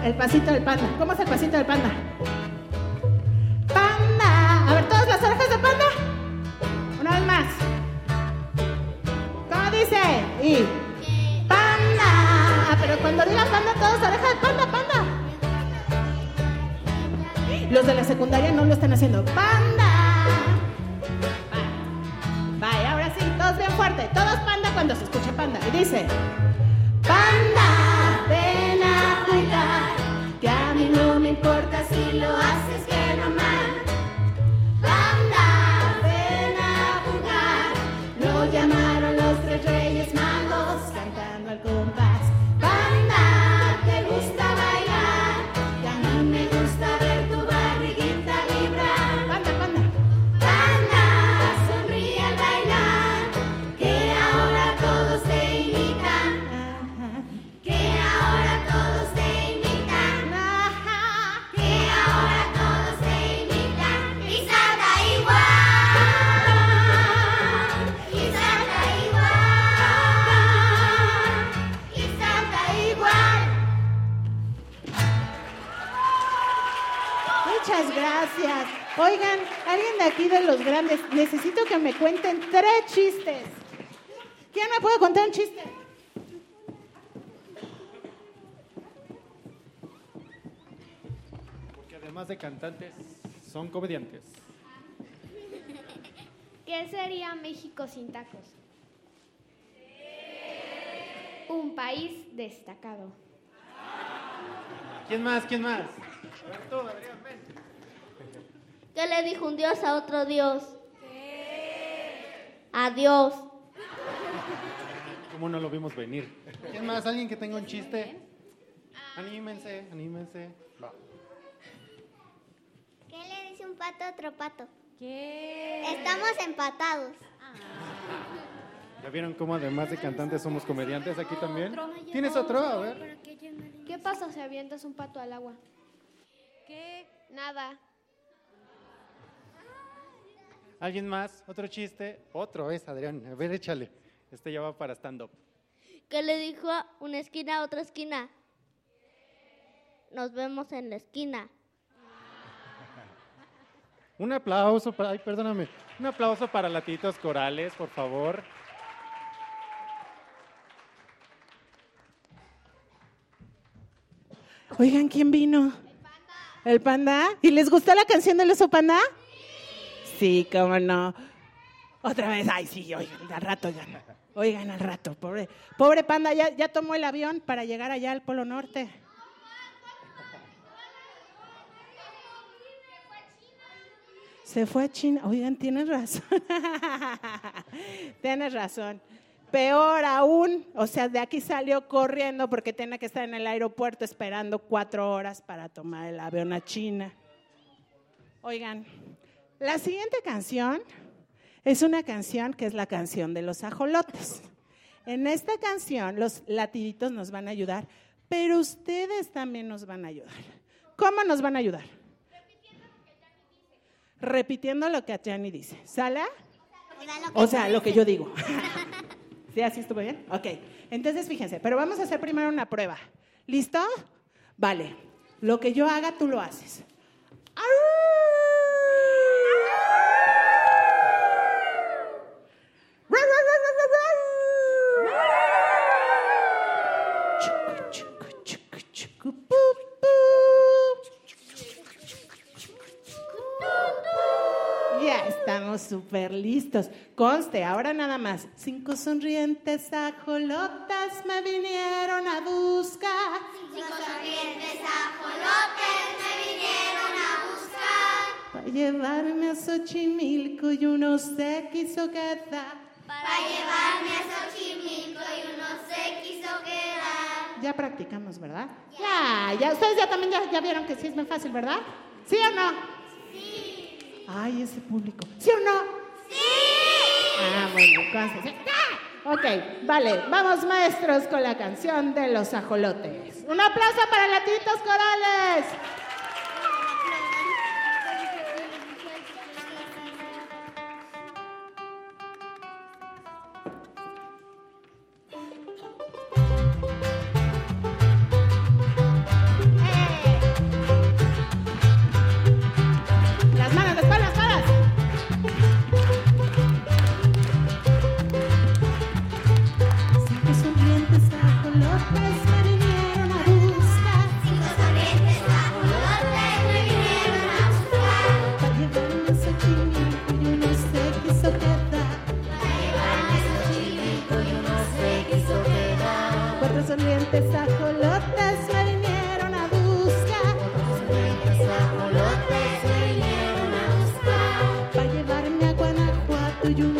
el, pasito del panda. ¿Cómo es el pasito del panda? Me cuenten tres chistes. ¿Quién me puede contar un chiste? Porque además de cantantes, son comediantes. ¿Qué sería México sin tacos? Un país destacado. ¿Quién más? ¿Quién más? ¿Qué le dijo un dios a otro dios? Adiós. ¿Cómo no lo vimos venir? ¿Quién más? ¿Alguien que tenga un chiste? Anímense, anímense. Va. ¿Qué le dice un pato a otro pato? ¿Qué? Estamos empatados. ¿Ya vieron cómo además de cantantes somos comediantes aquí también? ¿Tienes otro? A ver. ¿Qué pasa si avientas un pato al agua? ¿Qué? Nada. ¿Alguien más? ¿Otro chiste? Otro es, Adrián. A ver, échale. Este ya va para stand-up. ¿Qué le dijo una esquina a otra esquina? Nos vemos en la esquina. Un aplauso para... Ay, perdóname. Un aplauso para Latitos Corales, por favor. Oigan, ¿quién vino? ¿El panda? ¿Y les gustó la canción del oso panda? Sí, cómo no. Otra vez, ay, sí, oigan, al rato, oigan. Oigan, al rato, pobre, pobre panda, ya, ya tomó el avión para llegar allá al Polo Norte. Se fue a China. Oigan, tienes razón. tienes razón. Peor aún, o sea, de aquí salió corriendo porque tenía que estar en el aeropuerto esperando cuatro horas para tomar el avión a China. Oigan, la siguiente canción es una canción que es la canción de los ajolotes. En esta canción los latiditos nos van a ayudar, pero ustedes también nos van a ayudar. ¿Cómo nos van a ayudar? Repitiendo lo que Atiani dice. ¿Sala? O sea, lo que yo digo. ¿Sí? ¿Así estuvo bien? Ok. Entonces, fíjense, pero vamos a hacer primero una prueba. ¿Listo? Vale. Lo que yo haga, tú lo haces. Ya estamos súper listos. Conste, ahora nada más. Cinco sonrientes ajolotas me vinieron a buscar. Cinco sonrientes ajolotes me vinieron a buscar. Para llevarme a Xochimilco y uno se quiso quedar. Para llevarme a Xochimilco y uno se quiso quedar. Ya practicamos, ¿verdad? Ya, ya. Ustedes ya también ya, ya vieron que sí es muy fácil, ¿verdad? ¿Sí o no? Ay, ese público. ¿Sí o no? Sí. Ah, bueno. ¿sí? ¡Ah! Ok, vale. Vamos, maestros, con la canción de los ajolotes. Un aplauso para Latitos Corales. you.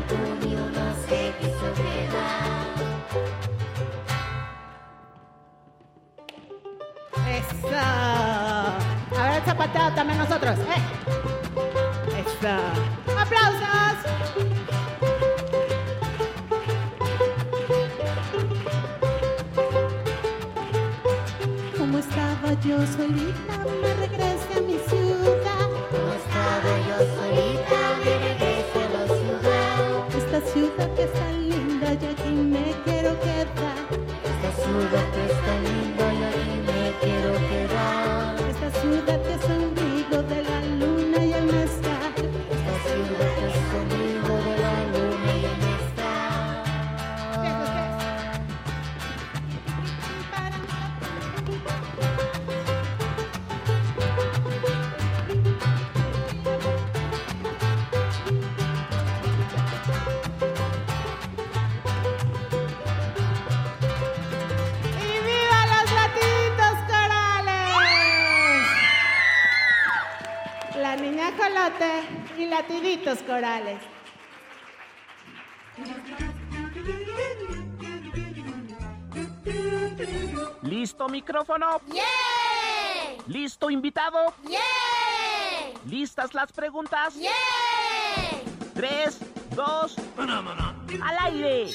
preguntas? Tres, dos, al aire.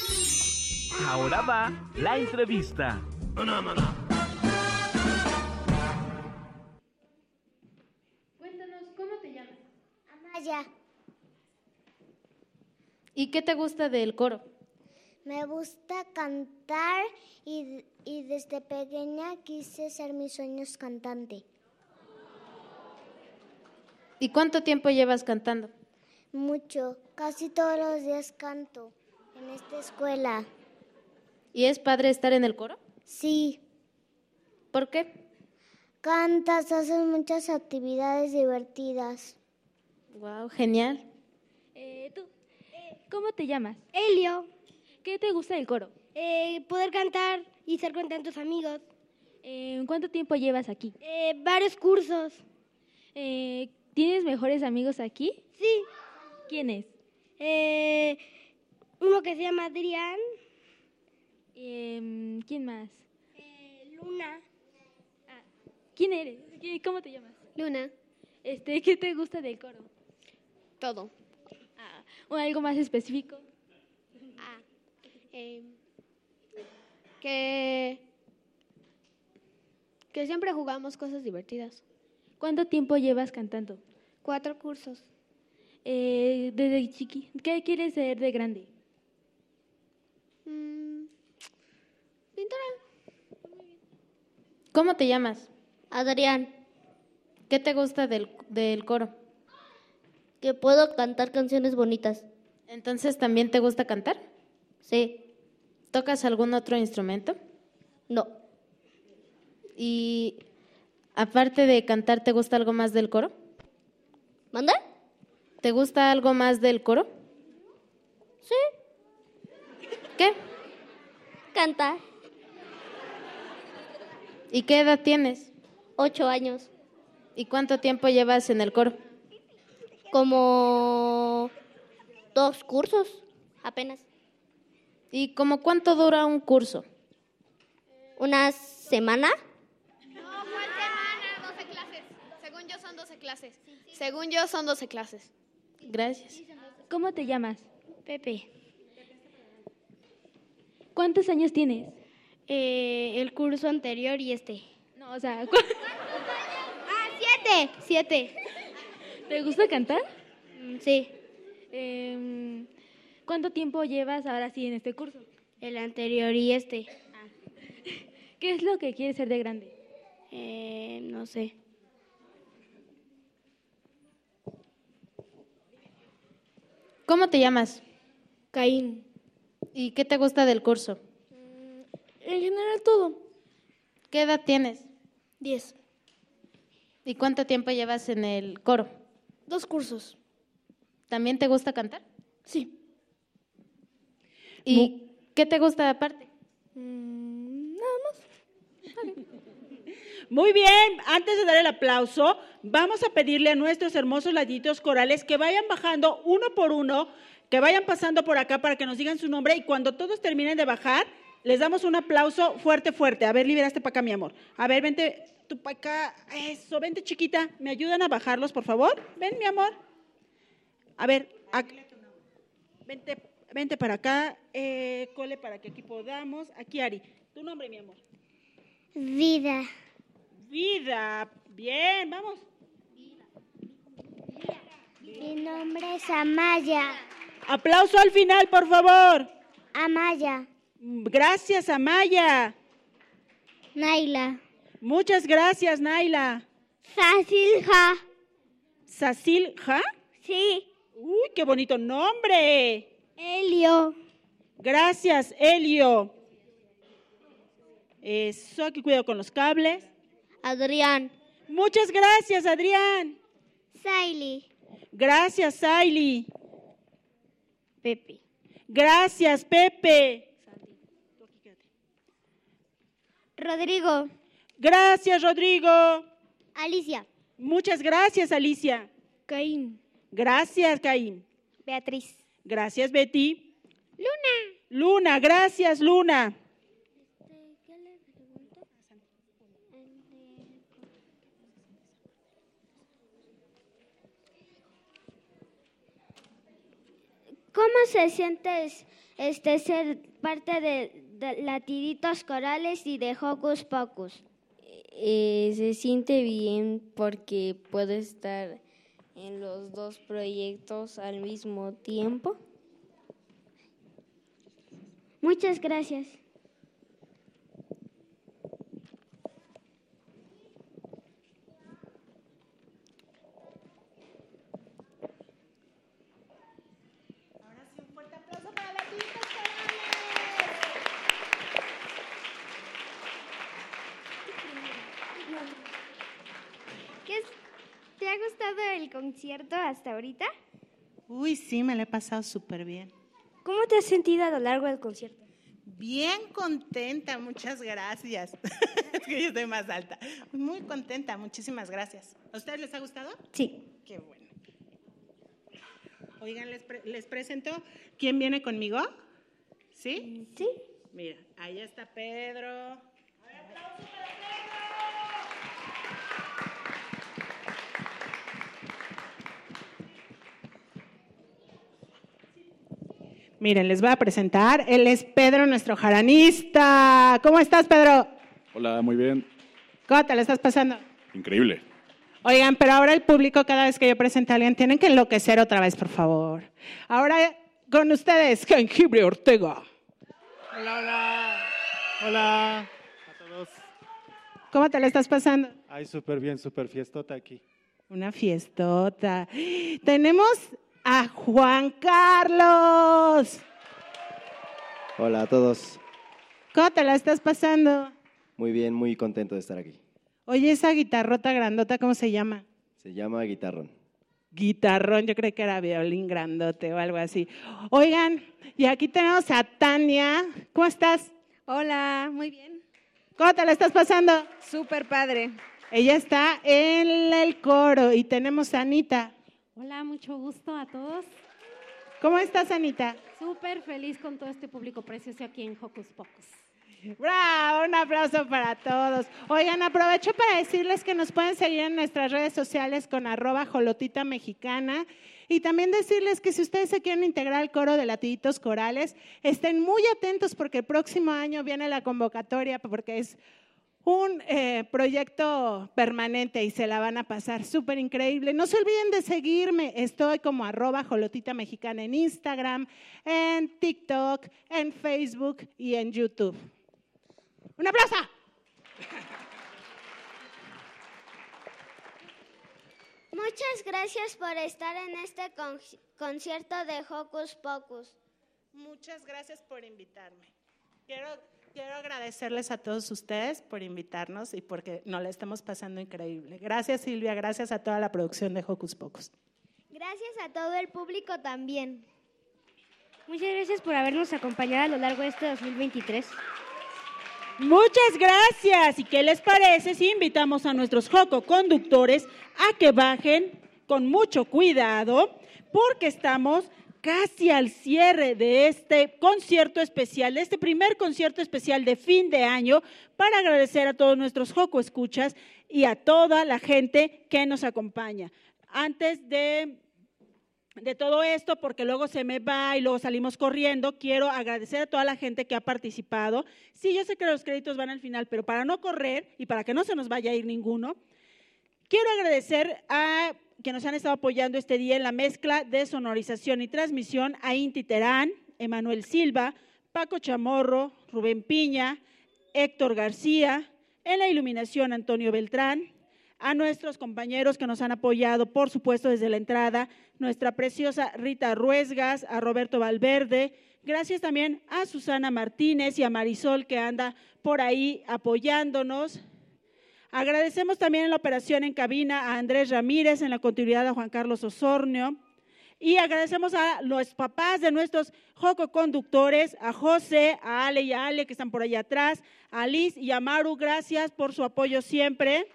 Ahora va la entrevista. Cuéntanos, ¿cómo te llamas? Amaya, ¿Y qué te gusta del coro? me gusta cantar y, y desde pequeña quise ser mis sueños cantante. ¿Y cuánto tiempo llevas cantando? Mucho, casi todos los días canto en esta escuela. ¿Y es padre estar en el coro? Sí. ¿Por qué? Cantas, haces muchas actividades divertidas. Wow, genial. Eh, ¿Tú? ¿Cómo te llamas? Elio, ¿Qué te gusta del coro? eh, poder cantar y ser con tantos amigos. Eh, ¿Cuánto tiempo llevas aquí? Eh, varios cursos. Eh, ¿Tienes mejores amigos aquí? Sí. ¿Quiénes? Eh, uno que se llama Adrián, Em, ¿Quién más? Luna. ¿Quién eres? ¿Qué- ¿Cómo te llamas? Luna. Este, ¿Qué te gusta del coro? Todo. Ah, ¿O algo más específico? Ah, eh, que, que siempre jugamos cosas divertidas. ¿Cuánto tiempo llevas cantando? Cuatro cursos. Eh, desde chiqui. ¿Qué quieres ser de grande? Mm, pintora. ¿Cómo te llamas? Adrián. ¿Qué te gusta del, del coro? Que puedo cantar canciones bonitas. Entonces, ¿también te gusta cantar? Sí. ¿Tocas algún otro instrumento? No. Y aparte de cantar, ¿te gusta algo más del coro? ¿Manda? ¿Te gusta algo más del coro? Sí. ¿Qué? Cantar. ¿Y qué edad tienes? Ocho años. ¿Y cuánto tiempo llevas en el coro? Como dos cursos, apenas. ¿Y como cuánto dura un curso? ¿Una semana? No, ¿cuál semana? 12 clases. Según yo son 12 clases. Según yo son 12 clases. Gracias. ¿Cómo te llamas? Pepe. ¿Cuántos años tienes? Eh, el curso anterior y este. No, o sea, Ah, siete. Siete. ¿te gusta cantar? Mm, Sí. Em, ¿Cuánto tiempo llevas ahora sí en este curso? El anterior y este. ¿Qué es lo que quieres ser de grande? Eh, no sé. ¿Cómo te llamas? Caín. ¿Y qué te gusta del curso? En general todo. ¿Qué edad tienes? Diez. ¿Y cuánto tiempo llevas en el coro? Dos cursos. ¿También te gusta cantar? Sí. ¿Y qué te gusta aparte? Mm, nada más. Muy bien, antes de dar el aplauso, vamos a pedirle a nuestros hermosos laditos corales que vayan bajando uno por uno, que vayan pasando por acá para que nos digan su nombre y cuando todos terminen de bajar, Les damos un aplauso fuerte, fuerte. A ver, liberaste para acá, mi amor. A ver, vente tú para acá. Eso, vente, chiquita. ¿Me ayudan a bajarlos, por favor? Ven, mi amor. A ver, vente, vente para acá. Eh, cole, para que aquí podamos. Aquí, Ari. Tu nombre, mi amor. Vida. Vida. Bien, vamos. Mi nombre es Amaya. Aplauso al final, por favor. Amaya. Gracias, Amaya. Naila. Muchas gracias, Naila. Sasilja. ¿Sasilja? Sí. Uy, qué bonito nombre. Elio. Gracias, Elio. Eso, aquí cuidado con los cables. Adrián. Muchas gracias, Adrián. Saili. Gracias, Saili. Pepe. Gracias, Pepe. Rodrigo. Gracias, Rodrigo. Alicia. Muchas gracias, Alicia. Caín. Gracias, Caín. Beatriz. Gracias, Betty. Luna. Luna, gracias, Luna. ¿Cómo se siente este ser parte de, de Latiditos Corales y de Hocus Pocus? Eh, se siente bien porque puedo estar en los dos proyectos al mismo tiempo. Muchas gracias. ¿Qué es- ¿Te ha gustado el concierto hasta ahorita? Uy, sí, me lo he pasado súper bien. ¿Cómo te has sentido a lo largo del concierto? Bien contenta, muchas gracias. es que yo estoy más alta. Muy contenta, muchísimas gracias. ¿A ustedes les ha gustado? Sí. Qué bueno. Oigan, les, pre- les presento quién viene conmigo. ¿Sí? Sí. Mira, ahí está Pedro. Miren, les voy a presentar. Él es Pedro, nuestro jaranista. ¿Cómo estás, Pedro? Hola, muy bien. ¿Cómo te la estás pasando? Increíble. Oigan, pero ahora el público, cada vez que yo presente a alguien, tienen que enloquecer otra vez, por favor. Ahora con ustedes, Jengibre Ortega. Hola, hola. Hola a todos. ¿Cómo te la estás pasando? Ay, súper bien, súper fiestota aquí. Una fiestota. Tenemos a Juan Carlos. Hola a todos. ¿Cómo te la estás pasando? Muy bien, muy contento de estar aquí. Oye, esa guitarrota grandota, ¿cómo se llama? Se llama Guitarrón. Guitarrón, yo creo que era violín grandote o algo así. Oigan, y aquí tenemos a Tania. ¿Cómo estás? Hola, muy bien. ¿Cómo te la estás pasando? Súper padre. Ella está en el coro y tenemos a Anita. Hola, mucho gusto a todos. ¿Cómo estás, Anita? Súper feliz con todo este público precioso aquí en Hocus Pocus. Bravo, un aplauso para todos. Oigan, aprovecho para decirles que nos pueden seguir en nuestras redes sociales con arroba jolotita mexicana y también decirles que si ustedes se quieren integrar al coro de latiditos corales, estén muy atentos porque el próximo año viene la convocatoria porque es un eh, proyecto permanente y se la van a pasar súper increíble. No se olviden de seguirme, estoy como arroba jolotita mexicana en Instagram, en TikTok, en Facebook y en YouTube. ¡Un aplauso! Muchas gracias por estar en este con- concierto de Hocus Pocus. Muchas gracias por invitarme. Quiero, quiero agradecerles a todos ustedes por invitarnos y porque nos la estamos pasando increíble. Gracias Silvia, gracias a toda la producción de Hocus Pocus. Gracias a todo el público también. Muchas gracias por habernos acompañado a lo largo de este 2023. Muchas gracias. ¿Y qué les parece si invitamos a nuestros Joco conductores a que bajen con mucho cuidado porque estamos casi al cierre de este concierto especial, de este primer concierto especial de fin de año, para agradecer a todos nuestros Joco Escuchas y a toda la gente que nos acompaña. Antes de de todo esto, porque luego se me va y luego salimos corriendo, quiero agradecer a toda la gente que ha participado. Sí, yo sé que los créditos van al final, pero para no correr y para que no se nos vaya a ir ninguno, quiero agradecer a que nos han estado apoyando este día en la mezcla de sonorización y transmisión a Inti Terán, Emanuel Silva, Paco Chamorro, Rubén Piña, Héctor García, en la iluminación Antonio Beltrán, a nuestros compañeros que nos han apoyado, por supuesto, desde la entrada, nuestra preciosa Rita Ruesgas, a Roberto Valverde, gracias también a Susana Martínez y a Marisol que anda por ahí apoyándonos. Agradecemos también en la operación en cabina a Andrés Ramírez, en la continuidad a Juan Carlos Osornio. Y agradecemos a los papás de nuestros Joco conductores, a José, a Ale y a Ale que están por allá atrás, a Liz y a Maru, gracias por su apoyo siempre.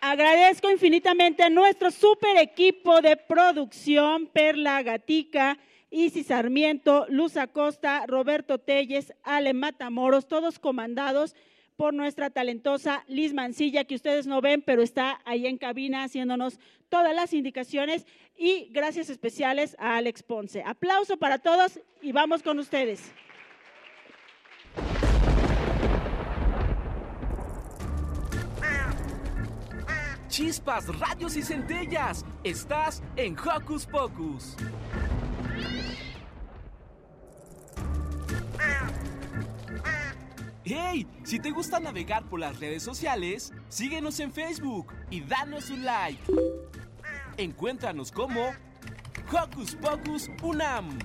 Agradezco infinitamente a nuestro super equipo de producción, Perla Gatica, Isis Sarmiento, Luz Acosta, Roberto Telles, Ale Matamoros, todos comandados por nuestra talentosa Liz Mancilla, que ustedes no ven, pero está ahí en cabina haciéndonos todas las indicaciones. Y gracias especiales a Alex Ponce. Aplauso para todos y vamos con ustedes. Chispas, radios y centellas. Estás en Hocus Pocus. ¡Hey! Si te gusta navegar por las redes sociales, síguenos en Facebook y danos un like. Encuéntranos como Hocus Pocus Unam.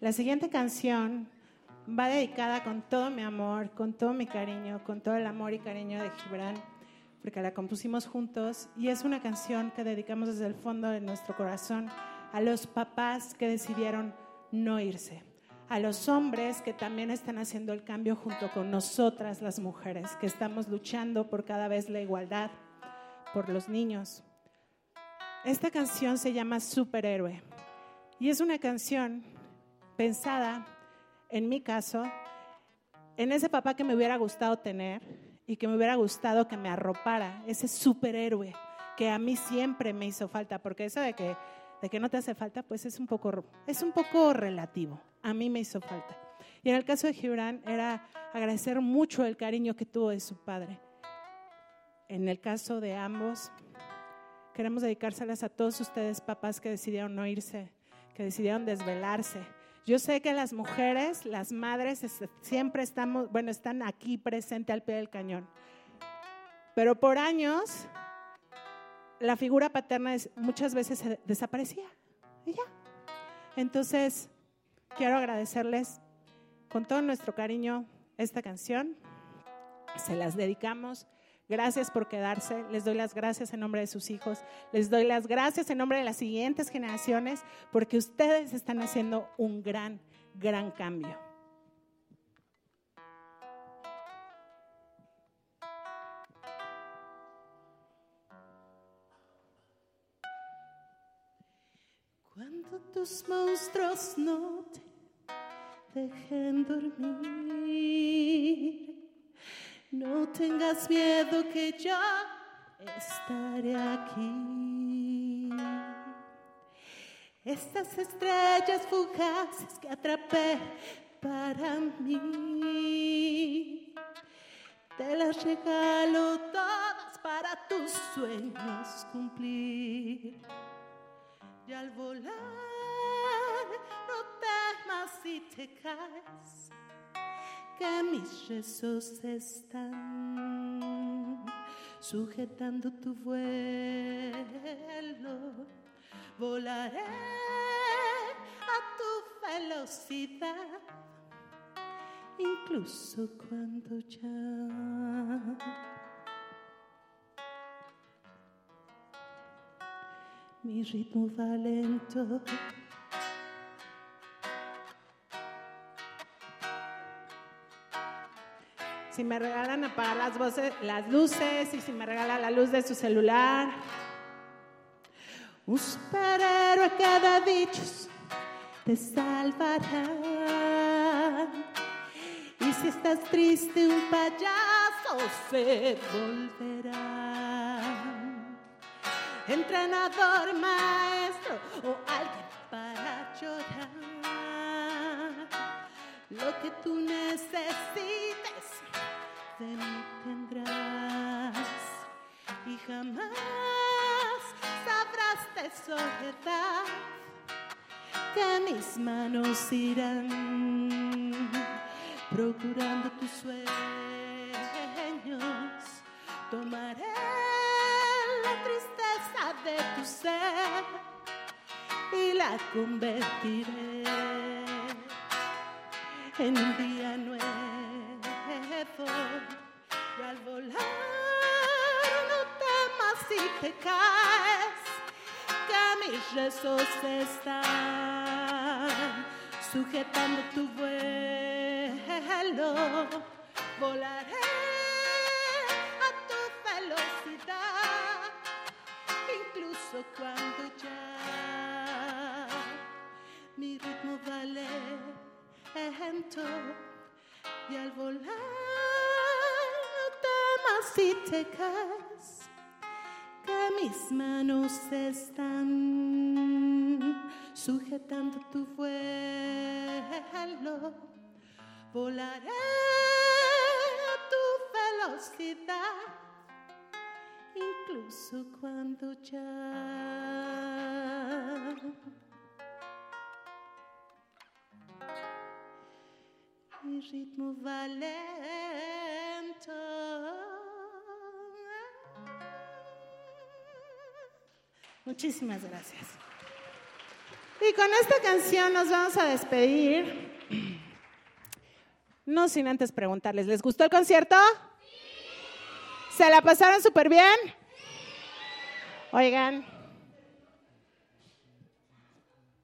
La siguiente canción va dedicada con todo mi amor, con todo mi cariño, con todo el amor y cariño de Gibran, porque la compusimos juntos y es una canción que dedicamos desde el fondo de nuestro corazón a los papás que decidieron no irse, a los hombres que también están haciendo el cambio junto con nosotras las mujeres, que estamos luchando por cada vez la igualdad, por los niños. Esta canción se llama Superhéroe y es una canción pensada, en mi caso, en ese papá que me hubiera gustado tener y que me hubiera gustado que me arropara, ese superhéroe que a mí siempre me hizo falta, porque eso de que, de que no te hace falta, pues es un, poco, es un poco relativo. A mí me hizo falta. Y en el caso de Gibran era agradecer mucho el cariño que tuvo de su padre. En el caso de ambos, queremos dedicárselas a todos ustedes, papás que decidieron no irse, que decidieron desvelarse, yo sé que las mujeres, las madres, siempre estamos, bueno, están aquí presentes al pie del cañón. Pero por años, la figura paterna muchas veces desaparecía. Y ya. Entonces, quiero agradecerles con todo nuestro cariño esta canción. Se las dedicamos. Gracias por quedarse. Les doy las gracias en nombre de sus hijos. Les doy las gracias en nombre de las siguientes generaciones porque ustedes están haciendo un gran, gran cambio. Tus monstruos no te dejen dormir no tengas miedo que yo estaré aquí. Estas estrellas fugaces que atrapé para mí, te las regalo todas para tus sueños cumplir. Y al volar, si te caes que mis rezos están sujetando tu vuelo. Volaré a tu velocidad, incluso cuando ya mi ritmo va lento. Si me regalan apagar las, voces, las luces y si me regalan la luz de su celular. Un superhéroe que da dichos te salvará. Y si estás triste, un payaso se volverá. Entrenador, maestro o alguien para llorar. Lo que tú necesites de mí tendrás. Y jamás sabrás de soledad que mis manos irán procurando tus sueños. Tomaré la tristeza de tu ser y la convertiré en un día nuevo. Y al volar no temas si te caes, que mis rezos están sujetando tu vuelo. Volaré a tu velocidad, incluso cuando ya mi ritmo va lento y al volar temas si te caes que mis manos están sujetando tu vuelo. Volaré a tu velocidad, incluso cuando ya mi ritmo va lento. Muchísimas gracias. Y con esta canción nos vamos a despedir. No sin antes preguntarles, ¿les gustó el concierto? ¿Se la pasaron súper bien? Oigan.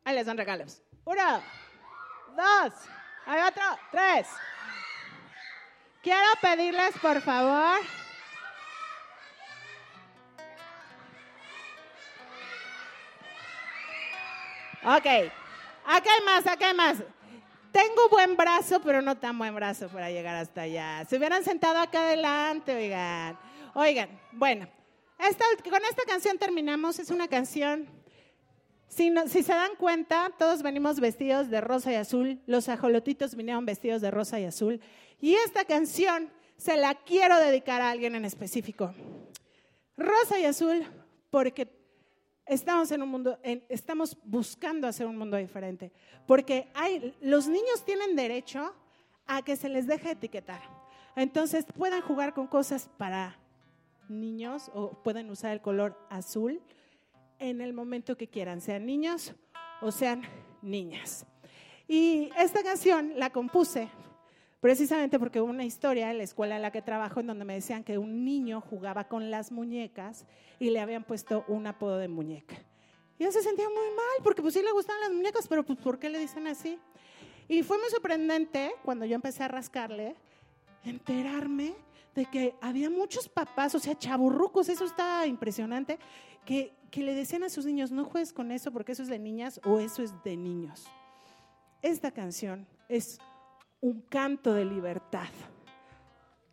Ahí les dan regalos. Uno, dos, hay otro, tres. Quiero pedirles, por favor, Ok, acá hay más, acá hay más. Tengo buen brazo, pero no tan buen brazo para llegar hasta allá. Se hubieran sentado acá adelante, oigan. Oigan, bueno, esta, con esta canción terminamos. Es una canción, si, si se dan cuenta, todos venimos vestidos de rosa y azul. Los ajolotitos vinieron vestidos de rosa y azul. Y esta canción se la quiero dedicar a alguien en específico. Rosa y azul, porque estamos en un mundo, en- estamos buscando hacer un mundo diferente, porque hay, los niños tienen derecho a que se les deje etiquetar. Entonces pueden jugar con cosas para niños o pueden usar el color azul en el momento que quieran, sean niños o sean niñas. Y esta canción la compuse precisamente porque hubo una historia en la escuela en la que trabajo en donde me decían que un niño jugaba con las muñecas y le habían puesto un apodo de muñeca. Y él se sentía muy mal porque pues sí le gustaban las muñecas, pero pues ¿por qué le dicen así? Y fue muy sorprendente cuando yo empecé a rascarle, enterarme de que había muchos papás, o sea, chaburrucos, eso está impresionante, que, le decían a sus niños, no juegues con eso porque eso es de niñas o eso es de niños. Esta canción es un canto de libertad.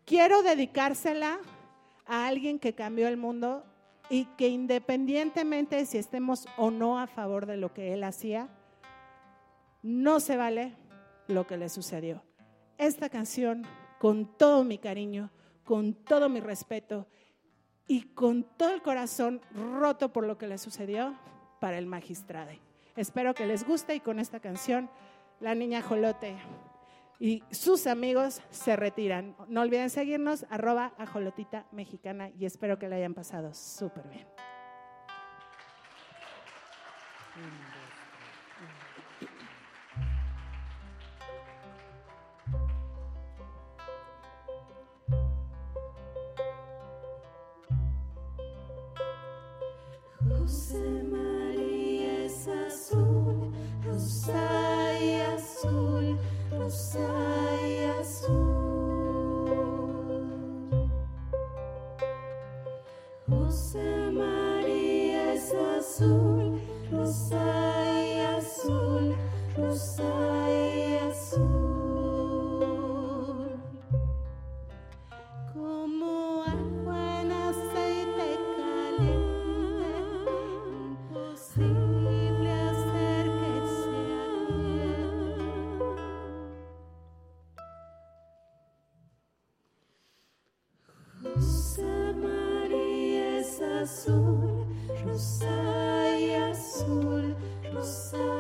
Quiero dedicársela a alguien que cambió el mundo y que independientemente de si estemos o no a favor de lo que él hacía, no se vale lo que le sucedió. Esta canción, con todo mi cariño, con todo mi respeto y con todo el corazón roto por lo que le sucedió, para el magistrado. Espero que les guste y con esta canción, la niña Jolote y sus amigos se retiran. No olviden seguirnos, arroba ajolotita mexicana y espero que le hayan pasado súper bien. Azul, rosa y azul, rosa y azul. Como agua en aceite caliente, imposible hacer que sea Rosa María es azul, rosa azul, rosa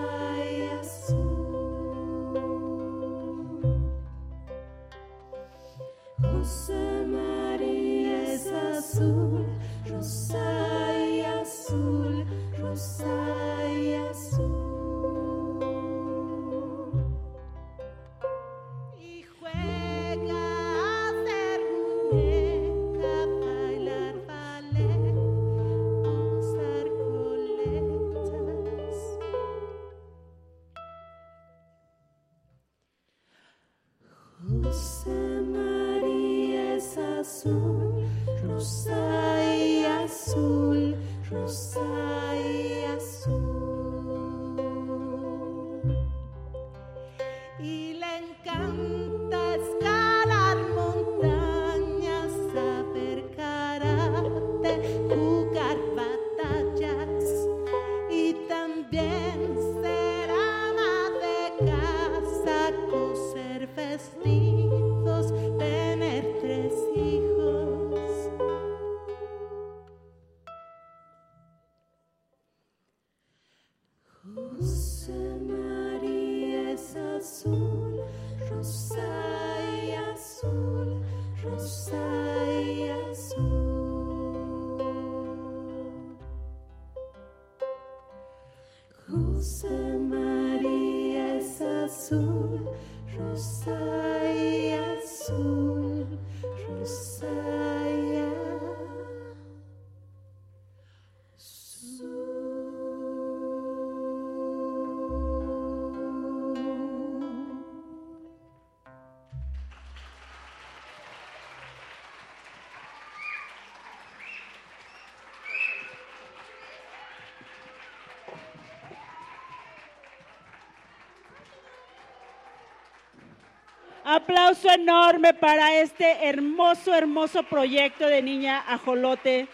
Aplauso enorme para este hermoso, hermoso proyecto de Niña Ajolote.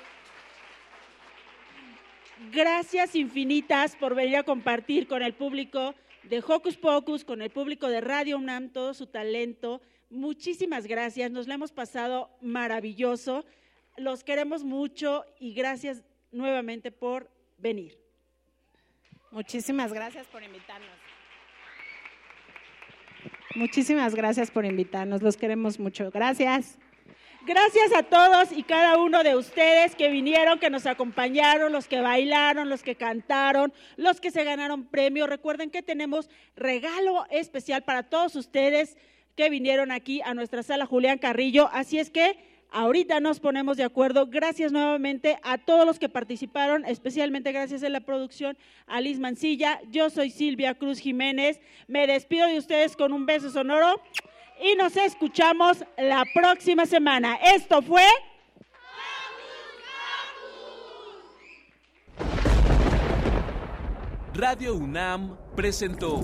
Gracias infinitas por venir a compartir con el público de Hocus Pocus, con el público de Radio UNAM, todo su talento. Muchísimas gracias, nos la hemos pasado maravilloso. Los queremos mucho y gracias nuevamente por venir. Muchísimas gracias por invitarnos. Muchísimas gracias por invitarnos, los queremos mucho. Gracias. Gracias a todos y cada uno de ustedes que vinieron, que nos acompañaron, los que bailaron, los que cantaron, los que se ganaron premios. Recuerden que tenemos regalo especial para todos ustedes que vinieron aquí a nuestra sala Julián Carrillo. Así es que ahorita nos ponemos de acuerdo. Gracias nuevamente a todos los que participaron, especialmente gracias a la producción a Liz Mancilla. Yo soy Silvia Cruz Jiménez. Me despido de ustedes con un beso sonoro y nos escuchamos la próxima semana. Esto fue... Radio UNAM presentó